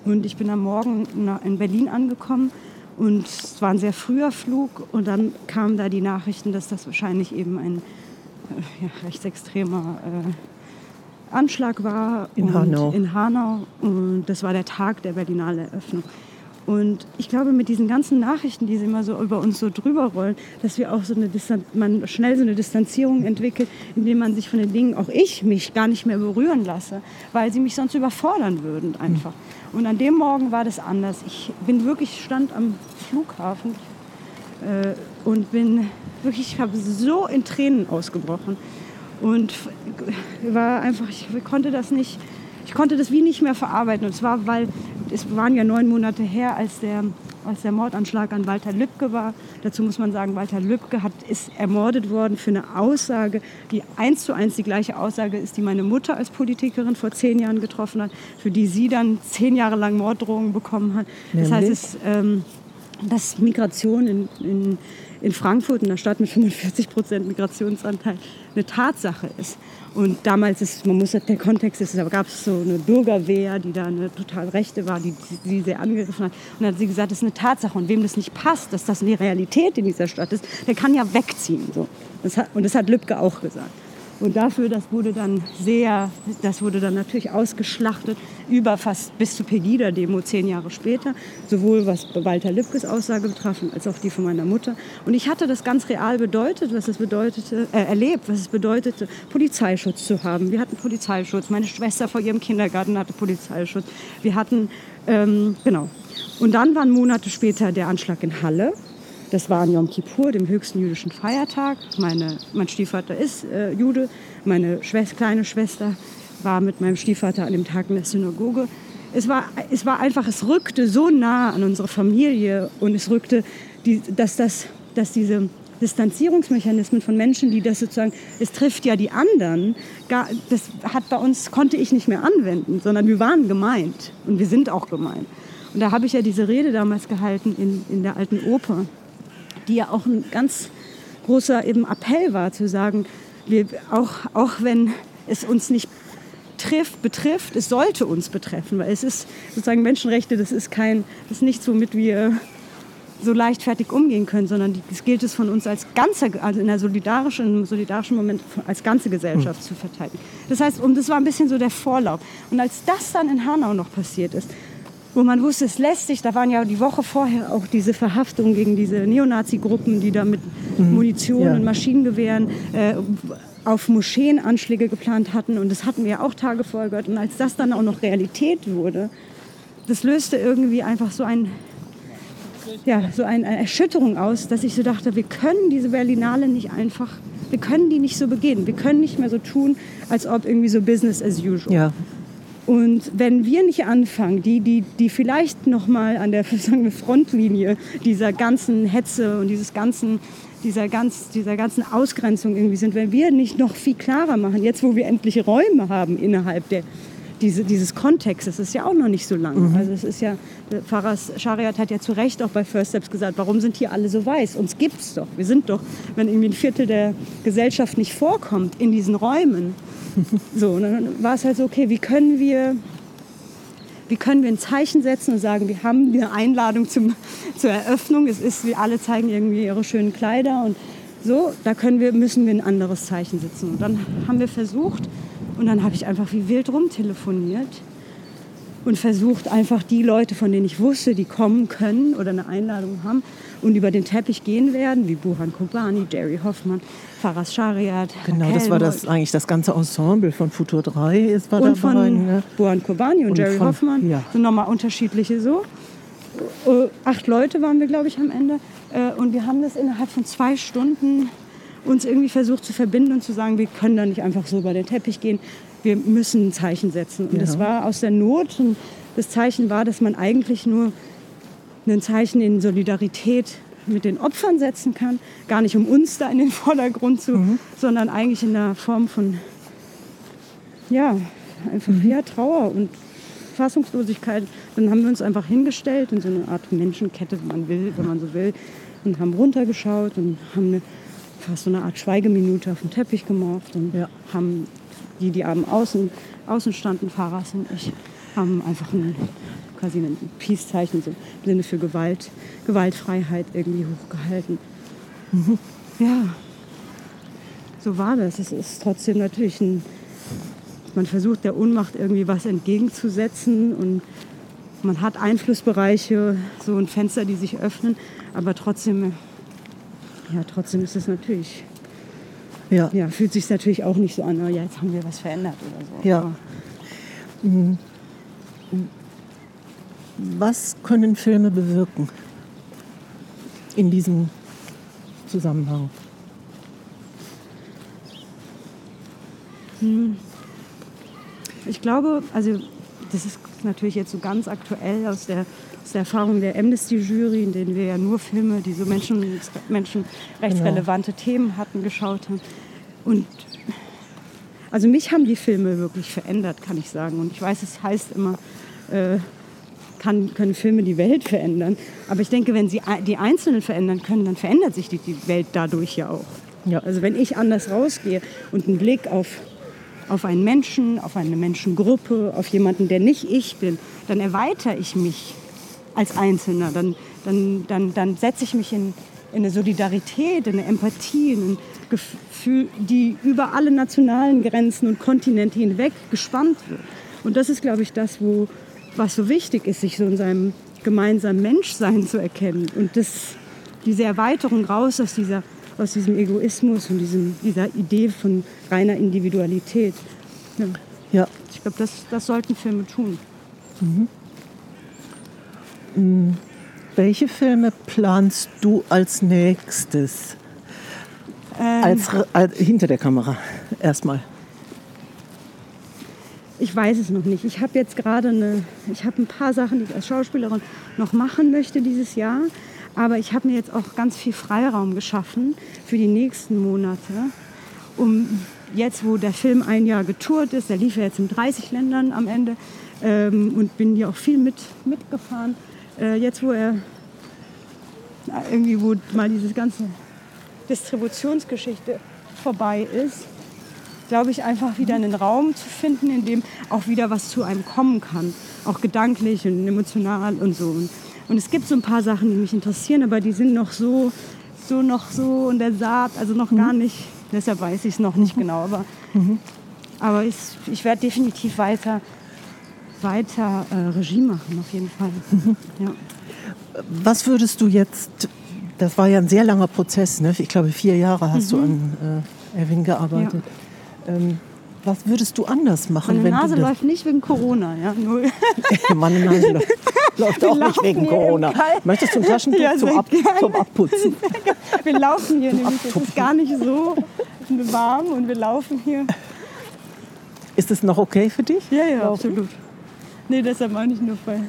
B: und ich bin am Morgen in Berlin angekommen und es war ein sehr früher Flug und dann kamen da die Nachrichten, dass das wahrscheinlich eben ein äh, ja, rechtsextremer äh, Anschlag war
A: in Hanau.
B: in Hanau und das war der Tag der Berlinale Eröffnung. Und ich glaube, mit diesen ganzen Nachrichten, die sie immer so über uns so drüber rollen, dass wir auch so eine Distan man schnell so eine Distanzierung entwickelt, indem man sich von den Dingen, auch ich, mich gar nicht mehr berühren lasse, weil sie mich sonst überfordern würden einfach. Und an dem Morgen war das anders. Ich bin wirklich stand am Flughafen äh, und bin wirklich, ich habe so in Tränen ausgebrochen und war einfach, ich konnte das nicht, ich konnte das wie nicht mehr verarbeiten. Und zwar, weil es waren ja neun Monate her, als der, als der Mordanschlag an Walter Lübcke war. Dazu muss man sagen, Walter Lübcke hat, ist ermordet worden für eine Aussage, die eins zu eins die gleiche Aussage ist, die meine Mutter als Politikerin vor zehn Jahren getroffen hat, für die sie dann zehn Jahre lang Morddrohungen bekommen hat. Das heißt, es, ähm, dass Migration in, in, in Frankfurt, in einer Stadt mit 45 Prozent Migrationsanteil, eine Tatsache ist. Und damals ist, man muss der Kontext ist, da gab es so eine Bürgerwehr, die da eine total Rechte war, die sie sehr angegriffen hat. Und dann hat sie gesagt, das ist eine Tatsache. Und wem das nicht passt, dass das eine Realität in dieser Stadt ist, der kann ja wegziehen. So. Das hat, und das hat Lübcke auch gesagt. Und dafür, das wurde dann sehr, das wurde dann natürlich ausgeschlachtet, über fast bis zur Pegida-Demo zehn Jahre später, sowohl was Walter Lübkes Aussage betraf, als auch die von meiner Mutter. Und ich hatte das ganz real bedeutet, was es bedeutete, äh, erlebt, was es bedeutete, Polizeischutz zu haben. Wir hatten Polizeischutz. Meine Schwester vor ihrem Kindergarten hatte Polizeischutz. Wir hatten, ähm, genau. Und dann waren Monate später der Anschlag in Halle das war an Yom Kippur, dem höchsten jüdischen Feiertag. Meine, mein Stiefvater ist äh, Jude. Meine Schwester, kleine Schwester war mit meinem Stiefvater an dem Tag in der Synagoge. Es war, es war einfach, es rückte so nah an unsere Familie und es rückte, die, dass, das, dass diese Distanzierungsmechanismen von Menschen, die das sozusagen, es trifft ja die anderen, gar, das hat bei uns, konnte ich nicht mehr anwenden, sondern wir waren gemeint und wir sind auch gemeint. Und da habe ich ja diese Rede damals gehalten in, in der alten Oper die ja auch ein ganz großer eben Appell war, zu sagen, wir, auch, auch wenn es uns nicht trifft, betrifft, es sollte uns betreffen, weil es ist sozusagen Menschenrechte, das ist kein, das ist nichts, womit wir so leichtfertig umgehen können, sondern es gilt es von uns als ganze, also in einer solidarischen, in einem solidarischen Moment als ganze Gesellschaft mhm. zu verteidigen. Das heißt, und das war ein bisschen so der Vorlauf. Und als das dann in Hanau noch passiert ist, wo man wusste, es lässt sich, da waren ja die Woche vorher auch diese Verhaftungen gegen diese Neonazi-Gruppen, die da mit mhm. Munition ja. und Maschinengewehren äh, auf Moscheenanschläge geplant hatten. Und das hatten wir ja auch Tage vorher gehört. Und als das dann auch noch Realität wurde, das löste irgendwie einfach so ein ja, so eine Erschütterung aus, dass ich so dachte, wir können diese Berlinale nicht einfach, wir können die nicht so begehen. Wir können nicht mehr so tun, als ob irgendwie so Business as usual.
A: Ja.
B: Und wenn wir nicht anfangen, die, die, die vielleicht noch mal an der sagen wir, Frontlinie dieser ganzen Hetze und dieses ganzen, dieser, ganz, dieser ganzen Ausgrenzung irgendwie sind, wenn wir nicht noch viel klarer machen, jetzt wo wir endlich Räume haben innerhalb der, diese, dieses Kontextes, ist ja auch noch nicht so lang. Mhm. Also es ist ja, Pfarrer Schariat hat ja zu Recht auch bei First Steps gesagt, warum sind hier alle so weiß? Uns gibt es doch. Wir sind doch, wenn irgendwie ein Viertel der Gesellschaft nicht vorkommt in diesen Räumen, so, und dann war es halt so, okay, wie können wir, wie können wir ein Zeichen setzen und sagen, wir haben eine Einladung zum, zur Eröffnung. Es ist, wir alle zeigen irgendwie ihre schönen Kleider und so, da können wir, müssen wir ein anderes Zeichen setzen. Und dann haben wir versucht, und dann habe ich einfach wie wild rumtelefoniert und versucht einfach die Leute, von denen ich wusste, die kommen können oder eine Einladung haben und über den Teppich gehen werden, wie Buhan Kobani, Jerry Hoffmann, Faras Shariat.
A: Genau, das war das eigentlich das ganze Ensemble von Futur 3. Es war
B: und dabei, von ne? Buhan Kobani und, und Jerry von, Hoffmann. Ja. Sind nochmal unterschiedliche so. Äh, acht Leute waren wir, glaube ich, am Ende. Äh, und wir haben das innerhalb von zwei Stunden uns irgendwie versucht zu verbinden und zu sagen, wir können da nicht einfach so über den Teppich gehen. Wir müssen ein Zeichen setzen. Und ja. das war aus der Not. Und das Zeichen war, dass man eigentlich nur ein Zeichen in Solidarität mit den Opfern setzen kann. Gar nicht um uns da in den Vordergrund zu, mhm. sondern eigentlich in der Form von, ja, einfach mhm. ja, Trauer und Fassungslosigkeit. Dann haben wir uns einfach hingestellt in so eine Art Menschenkette, wenn man will, wenn man so will, und haben runtergeschaut und haben eine fast so eine Art Schweigeminute auf dem Teppich gemacht und
A: Ja.
B: haben die, die am Außen, außen standen, Faras und ich, haben einfach ein, quasi ein Peace-Zeichen so Sinne für Gewalt, Gewaltfreiheit irgendwie hochgehalten. Ja, so war das. Es ist trotzdem natürlich ein, man versucht der Ohnmacht irgendwie was entgegenzusetzen und man hat Einflussbereiche, so ein Fenster, die sich öffnen, aber trotzdem, ja, trotzdem ist es natürlich,
A: Ja.
B: ja, fühlt sich natürlich auch nicht so an, oh ja, jetzt haben wir was verändert oder so.
A: Ja.
B: Aber
A: Was können Filme bewirken in diesem Zusammenhang?
B: Ich glaube, also das ist natürlich jetzt so ganz aktuell aus der, aus der Erfahrung der Amnesty-Jury, in denen wir ja nur Filme, die so Menschen, menschenrechtsrelevante Themen hatten, geschaut haben. Und also mich haben die Filme wirklich verändert, kann ich sagen. Und ich weiß, es heißt immer, äh, kann, können Filme die Welt verändern. Aber ich denke, wenn sie die Einzelnen verändern können, dann verändert sich die, die Welt dadurch ja auch.
A: Ja.
B: Also wenn ich anders rausgehe und einen Blick auf, auf einen Menschen, auf eine Menschengruppe, auf jemanden, der nicht ich bin, dann erweitere ich mich als Einzelner. Dann, dann, dann, dann setze ich mich in, in eine Solidarität, in eine Empathie, in ein Gefühl, die über alle nationalen Grenzen und Kontinente hinweg gespannt wird. Und das ist, glaube ich, das, wo, was so wichtig ist, sich so in seinem gemeinsamen Menschsein zu erkennen. Und das, diese Erweiterung raus aus, dieser, aus diesem Egoismus und diesem, dieser Idee von reiner Individualität. Ja,
A: Ja.
B: ich glaube, das, das sollten Filme tun.
A: Welche Filme planst du als nächstes?
B: Ähm,
A: Als, als, hinter der Kamera erstmal.
B: Ich weiß es noch nicht. Ich habe jetzt gerade eine, ich habe ein paar Sachen, die ich als Schauspielerin noch machen möchte dieses Jahr. Aber ich habe mir jetzt auch ganz viel Freiraum geschaffen für die nächsten Monate, um jetzt, wo der Film ein Jahr getourt ist, der lief ja jetzt in 30 Ländern am Ende ähm, und bin hier auch viel mit, mitgefahren. Äh, jetzt, wo er na, irgendwie, wo mal diese ganze Distributionsgeschichte vorbei ist, glaube ich, einfach wieder einen Raum zu finden, in dem auch wieder was zu einem kommen kann. Auch gedanklich und emotional und so. Und, und es gibt so ein paar Sachen, die mich interessieren, aber die sind noch so, so noch so in der Saat, also noch gar nicht, deshalb weiß ich es noch nicht genau. Aber, aber ich, ich werde definitiv weiter, weiter äh, Regie machen, auf jeden Fall. Ja.
A: Was würdest du jetzt, das war ja ein sehr langer Prozess, ne? ich glaube vier Jahre hast du an äh, Erwin gearbeitet. Ähm, was würdest du anders machen,
B: Meine
A: wenn
B: Nase
A: du
B: läuft nicht wegen Corona. Ja, nur
A: Meine Nase läuft, läuft auch nicht wegen Corona. Möchtest du ein Taschentuch
B: Ja,
A: zum, Ab
B: gerne.
A: zum Abputzen?
B: Wir laufen hier nämlich, es ist gar nicht so warm und wir laufen hier.
A: Ist das noch okay für dich?
B: Ja, ja,
A: Laufen?
B: absolut. Nee, deshalb meine ich nur, weil,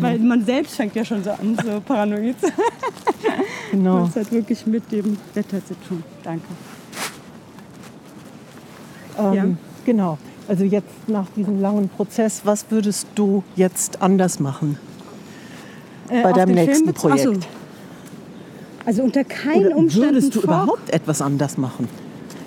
B: weil man selbst fängt ja schon so an, so paranoid
A: Genau.
B: Das hat wirklich mit dem Wetter zu tun. Danke.
A: Ähm,
B: Ja.
A: Genau. Also jetzt nach diesem langen Prozess, was würdest du jetzt anders machen?
B: Äh,
A: Bei deinem nächsten Projekt.
B: So. Also unter keinen
A: Oder
B: Umständen
A: würdest du überhaupt etwas anders machen?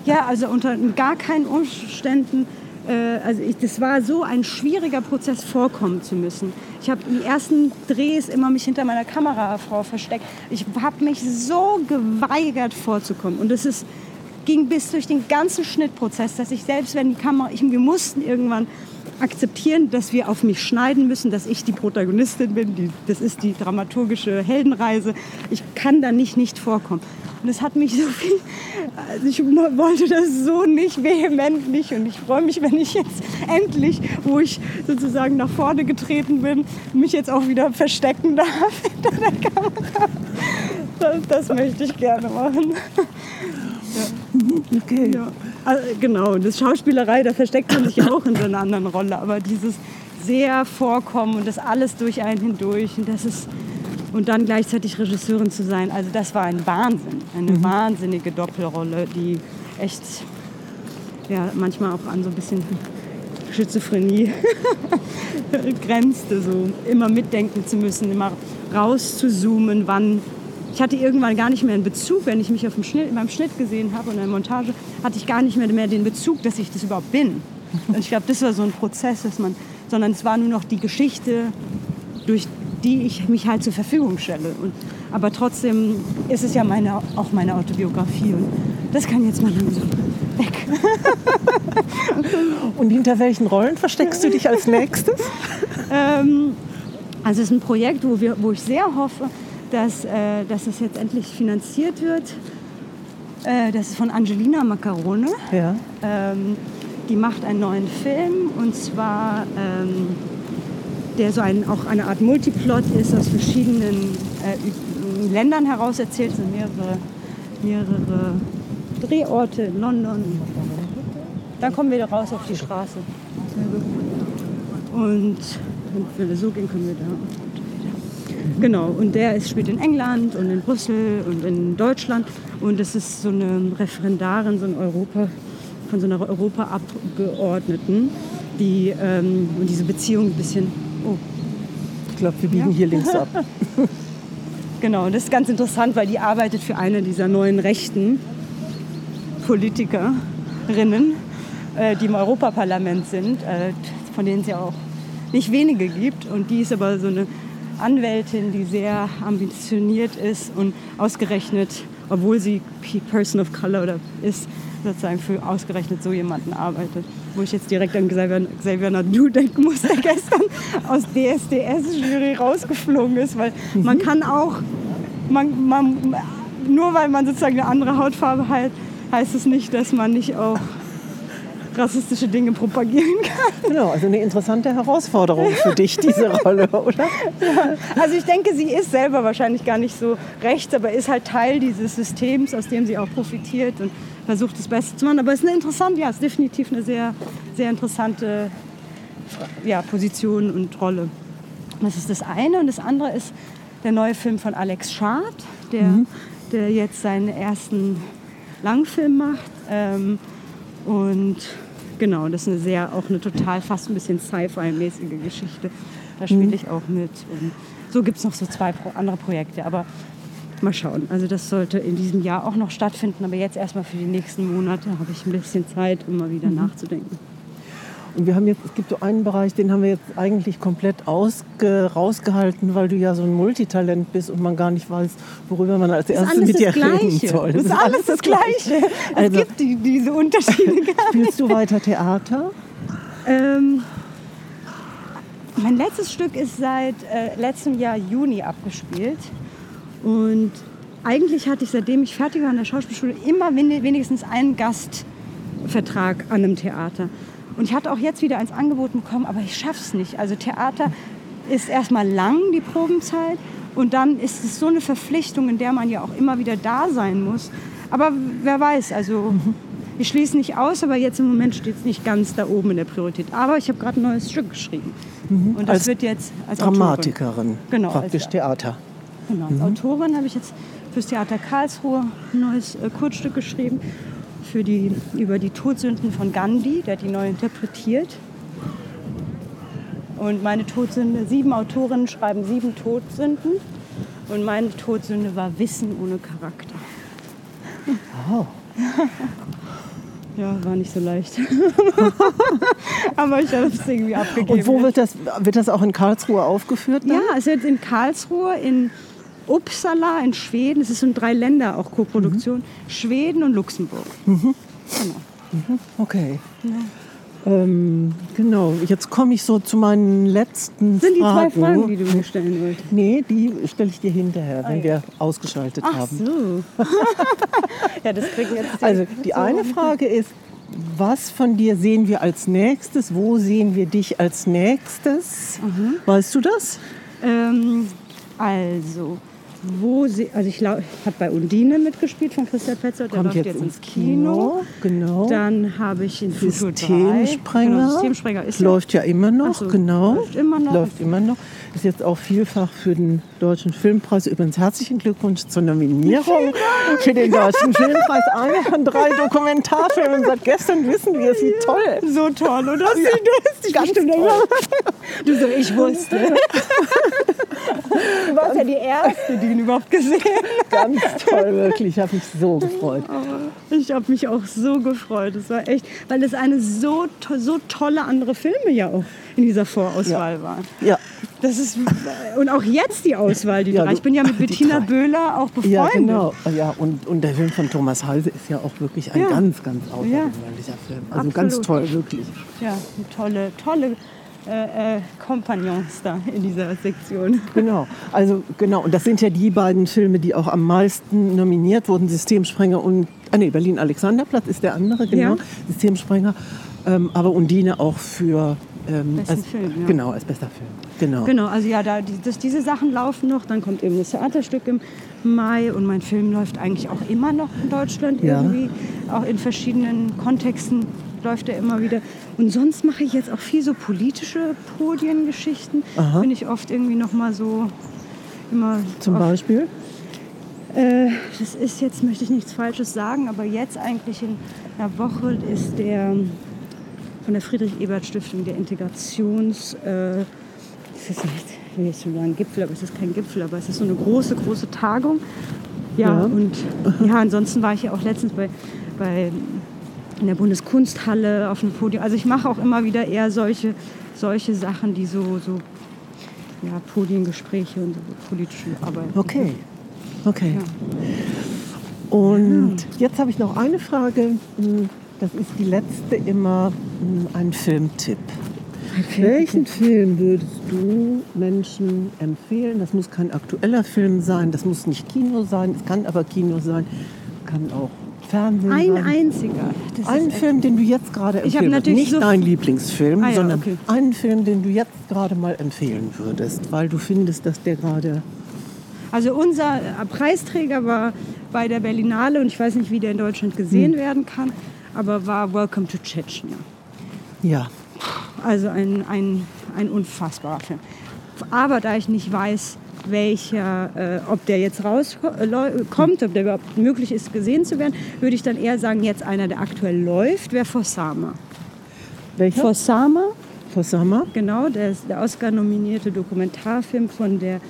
B: Ja, also unter gar keinen Umständen. Äh, also ich, das war so ein schwieriger Prozess, vorkommen zu müssen. Ich habe die ersten Drehs immer mich hinter meiner Kamerafrau versteckt. Ich habe mich so geweigert vorzukommen. Und es ging bis durch den ganzen Schnittprozess, dass ich selbst, wenn die Kamera, ich, wir mussten irgendwann akzeptieren, dass wir auf mich schneiden müssen, dass ich die Protagonistin bin. Die, das ist die dramaturgische Heldenreise. Ich kann da nicht nicht vorkommen. Und es hat mich so viel, also ich wollte das so nicht vehement nicht. Und ich freue mich, wenn ich jetzt endlich, wo ich sozusagen nach vorne getreten bin, mich jetzt auch wieder verstecken darf hinter der Kamera. Das, das möchte ich gerne machen.
A: Okay.
B: Ja, also, genau. Das Schauspielerei, da versteckt man sich ja auch in so einer anderen Rolle. Aber dieses sehr Vorkommen und das alles durch einen hindurch und das ist und dann gleichzeitig Regisseurin zu sein, also das war ein Wahnsinn, eine wahnsinnige Doppelrolle, die echt ja manchmal auch an so ein bisschen Schizophrenie grenzte, so immer mitdenken zu müssen, immer rauszuzoomen, wann. Ich hatte irgendwann gar nicht mehr einen Bezug, wenn ich mich auf dem Schnitt, beim Schnitt gesehen habe und in der Montage, hatte ich gar nicht mehr, mehr den Bezug, dass ich das überhaupt bin. Und ich glaube, das war so ein Prozess, dass man, sondern es war nur noch die Geschichte, durch die ich mich halt zur Verfügung stelle. Und, aber trotzdem ist es ja meine, auch meine Autobiografie und das kann jetzt mal langsam weg.
A: Und hinter welchen Rollen versteckst du dich als nächstes?
B: Ähm, also es ist ein Projekt, wo, wir, wo ich sehr hoffe, dass, äh, dass es jetzt endlich finanziert wird. Äh, das ist von Angelina Macarone.
A: Ja.
B: Ähm, die macht einen neuen Film und zwar ähm, der so ein, auch eine Art Multiplot ist, aus verschiedenen äh, Ländern heraus erzählt. Es sind mehrere, mehrere Drehorte in London. Dann kommen wir raus auf die Straße. Und wenn wir so gehen, können wir da. Genau, und der ist, spielt in England und in Brüssel und in Deutschland. Und es ist so eine Referendarin so ein Europa, von so einer Europaabgeordneten, die ähm, und diese Beziehung ein bisschen.
A: Ich glaube, wir biegen hier links ab.
B: Genau, und das ist ganz interessant, weil die arbeitet für eine dieser neuen rechten Politikerinnen, äh, die im Europaparlament sind, äh, von denen es ja auch nicht wenige gibt. Und die ist aber so eine Anwältin, die sehr ambitioniert ist und ausgerechnet, obwohl sie Person of Color oder ist, sozusagen für ausgerechnet so jemanden arbeitet. Wo ich jetzt direkt an Xavier, Xavier Nadu denken muss, der gestern aus DSDS-Jury rausgeflogen ist, weil man kann auch, man, man, nur weil man sozusagen eine andere Hautfarbe hat, heißt es nicht, dass man nicht auch rassistische Dinge propagieren kann.
A: Genau, also eine interessante Herausforderung für dich, diese Rolle, oder?
B: Also ich denke, sie ist selber wahrscheinlich gar nicht so rechts, aber ist halt Teil dieses Systems, aus dem sie auch profitiert und versucht das Beste zu machen. Aber es ist eine interessante, ja, es ist definitiv eine sehr, sehr interessante ja, Position und Rolle. Das ist das eine. Und das andere ist der neue Film von Alex Schad, der, der jetzt seinen ersten Langfilm macht. Ähm, und genau, das ist eine sehr, auch eine total fast ein bisschen Sci-Fi-mäßige Geschichte. Da spiele ich auch mit. Und so gibt es noch so zwei andere Projekte. Aber mal schauen. Also das sollte in diesem Jahr auch noch stattfinden. Aber jetzt erstmal für die nächsten Monate habe ich ein bisschen Zeit, um mal wieder nachzudenken.
A: Und wir haben jetzt, es gibt so einen Bereich, den haben wir jetzt eigentlich komplett ausge, rausgehalten, weil du ja so ein Multitalent bist und man gar nicht weiß, worüber man als erstes mit dir
B: das
A: reden
B: Gleiche.
A: soll.
B: Das ist alles das Gleiche. Es
A: Also-
B: gibt die, diese Unterschiede gar
A: Spielst du weiter Theater?
B: Ähm, mein letztes Stück ist seit äh, letztem Jahr Juni abgespielt. Und eigentlich hatte ich, seitdem ich fertig war an der Schauspielschule, immer wen- wenigstens einen Gastvertrag an einem Theater. Und ich hatte auch jetzt wieder eins angeboten bekommen, aber ich schaff's nicht. Also Theater ist erstmal lang, die Probenzeit. Und dann ist es so eine Verpflichtung, in der man ja auch immer wieder da sein muss. Aber wer weiß, also ich schließe nicht aus, aber jetzt im Moment steht es nicht ganz da oben in der Priorität. Aber ich habe gerade ein neues Stück geschrieben. Und das
A: Als
B: wird jetzt als Autorin.
A: Dramatikerin,
B: Genau,
A: praktisch
B: als-
A: Theater.
B: Genau, als Autorin habe ich jetzt fürs Theater Karlsruhe ein neues äh, Kurzstück geschrieben für die, über die Todsünden von Gandhi. Der die neu interpretiert. Und meine Todsünde, sieben Autorinnen schreiben sieben Todsünden. Und meine Todsünde war Wissen ohne Charakter.
A: Oh.
B: Ja, war nicht so leicht. Aber ich habe es irgendwie abgegeben.
A: Und wo wird das, wird das auch in Karlsruhe aufgeführt? Dann?
B: Ja, es wird in Karlsruhe, in Uppsala, in Schweden. Es ist eine drei Länder auch Co-Produktion. Schweden und Luxemburg. Genau.
A: Okay. Ähm, genau, jetzt komme ich so zu meinen letzten
B: Sind die zwei
A: Fragen.
B: Fragen, die du mir stellen wolltest?
A: Nee, die stelle ich dir hinterher, wenn
B: ja.
A: wir ausgeschaltet
B: Ach
A: haben.
B: so. ja, das kriegen jetzt die-
A: Also die
B: so.
A: eine Frage ist, was von dir sehen wir als nächstes? Wo sehen wir dich als nächstes?
B: Mhm.
A: Weißt du das?
B: Ähm, also, wo sie, also ich habe bei Undine mitgespielt von Christian Petzold, der
A: Kommt
B: läuft
A: jetzt
B: jetzt
A: ins
B: ins Kino.
A: Genau.
B: Dann habe ich in Futur 3.
A: Systemsprenger.
B: Genau, Systemsprenger ist
A: läuft ja immer noch,
B: so,
A: genau.
B: läuft immer noch.
A: Läuft immer noch. Ist jetzt auch vielfach für den Deutschen Filmpreis. Übrigens herzlichen Glückwunsch zur Nominierung für den Deutschen Filmpreis. Einer von drei Dokumentarfilmen. Seit gestern wissen wir es, wie toll.
B: So toll, oder?
A: Ja,
B: du hast dich
A: ganz
B: bestimmt
A: toll.
B: Du so, ich wusste. Du warst ja die erste, die ihn überhaupt gesehen hat.
A: Ganz toll, wirklich. Ich habe mich so gefreut.
B: Ich habe mich auch so gefreut. Es war echt, weil es eine so, to so tolle andere Filme ja auch in dieser Vorauswahl
A: Ja.
B: waren.
A: Ja,
B: Das ist und auch jetzt die Auswahl, die
A: Ja,
B: drei. Ich bin ja mit Bettina. Böhler auch befreundet.
A: ja genau. Ja, und, und der Film von Thomas Heise ist ja auch wirklich ein
B: Ja.
A: ganz, ganz außergewöhnlicher Film. Also ganz
B: Absolut.
A: toll, wirklich.
B: Ja, tolle, tolle äh, äh, Kompagnons da in dieser Sektion.
A: Genau, also genau, und das sind ja die beiden Filme, die auch am meisten nominiert wurden, Systemsprenger und, ah nee, Berlin-Alexanderplatz ist der andere, genau,
B: Ja.
A: Systemsprenger, ähm, aber Undine auch für, ähm, als,
B: Film, ja.
A: genau, als bester Film, genau.
B: Genau, also ja, da, die, das, diese Sachen laufen noch. Dann kommt eben das Theaterstück im Mai und mein Film läuft eigentlich auch immer noch in Deutschland
A: Ja.
B: irgendwie. Auch in verschiedenen Kontexten läuft er immer wieder. Und sonst mache ich jetzt auch viel so politische Podiengeschichten.
A: Aha.
B: Bin ich oft irgendwie noch mal so immer
A: Zum Beispiel?
B: äh, das ist jetzt, möchte ich nichts Falsches sagen, aber jetzt eigentlich in einer Woche ist der von der Friedrich-Ebert-Stiftung der Integrations... Äh, das ist nicht, ich will jetzt schon sagen Gipfel, aber es ist kein Gipfel, aber es ist so eine große, große Tagung. Ja,
A: Ja.
B: und ja, ansonsten war ich ja auch letztens bei, bei in der Bundeskunsthalle auf einem Podium. Also ich mache auch immer wieder eher solche, solche Sachen, die so, so ja, Podiengespräche und so politische Arbeit.
A: Okay, okay.
B: Ja.
A: Und jetzt habe ich noch eine Frage, das ist die letzte immer, ein Filmtipp. Welchen Film würdest du Menschen empfehlen? Das muss kein aktueller Film sein, das muss nicht Kino sein, es kann aber Kino sein, kann auch Fernsehen
B: Ein
A: sein.
B: einziger. Das
A: Einen Film, den du jetzt gerade empfehlen würdest. Nicht
B: so-
A: dein Lieblingsfilm,
B: Ah ja,
A: sondern
B: okay.
A: einen Film, den du jetzt gerade mal empfehlen würdest, weil du findest, dass der gerade...
B: Also unser Preisträger war bei der Berlinale und ich weiß nicht, wie der in Deutschland gesehen werden kann, aber war Welcome to Chechnya.
A: Ja,
B: Also ein, ein, ein unfassbarer Film. Aber da ich nicht weiß, welcher, äh, ob der jetzt rauskommt, ob der überhaupt möglich ist, gesehen zu werden, würde ich dann eher sagen, jetzt einer, der aktuell läuft, wäre Fossama.
A: welcher?
B: Fossama,
A: Fossama?
B: genau, der ist der Oscar-nominierte Dokumentarfilm von der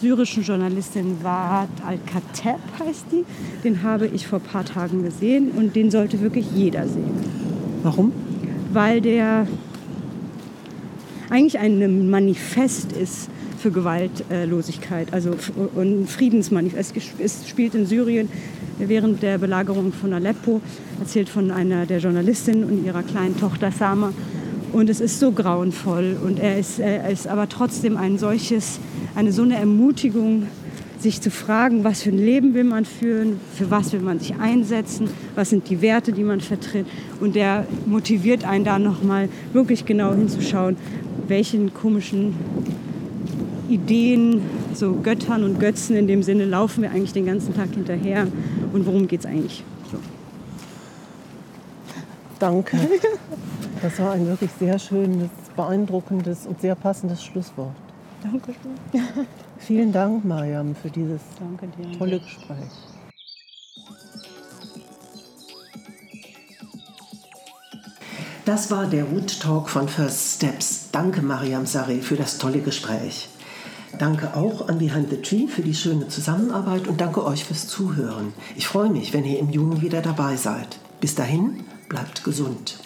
B: syrischen Journalistin Waad Al-Kateb heißt die. Den habe ich vor ein paar Tagen gesehen und den sollte wirklich jeder sehen.
A: Warum?
B: weil der eigentlich ein Manifest ist für Gewaltlosigkeit, also ein Friedensmanifest. Es spielt in Syrien während der Belagerung von Aleppo, erzählt von einer der Journalistinnen und ihrer kleinen Tochter Sama. Und es ist so grauenvoll und er ist, er ist aber trotzdem ein solches, eine so eine Ermutigung, sich zu fragen, was für ein Leben will man führen, für was will man sich einsetzen, was sind die Werte, die man vertritt. Und der motiviert einen da nochmal wirklich genau hinzuschauen, welchen komischen Ideen, so Göttern und Götzen in dem Sinne, laufen wir eigentlich den ganzen Tag hinterher und worum geht es eigentlich. So.
A: Danke. Das war ein wirklich sehr schönes, beeindruckendes und sehr passendes Schlusswort.
B: Danke schön.
A: Vielen Dank, Mariam, für dieses
B: Danke dir.
A: tolle Gespräch.
D: Das war der Wood Talk von First Steps. Danke, Mariam Sareh, für das tolle Gespräch. Danke auch an Behind the Tree für die schöne Zusammenarbeit und danke euch fürs Zuhören. Ich freue mich, wenn ihr im Juni wieder dabei seid. Bis dahin, bleibt gesund.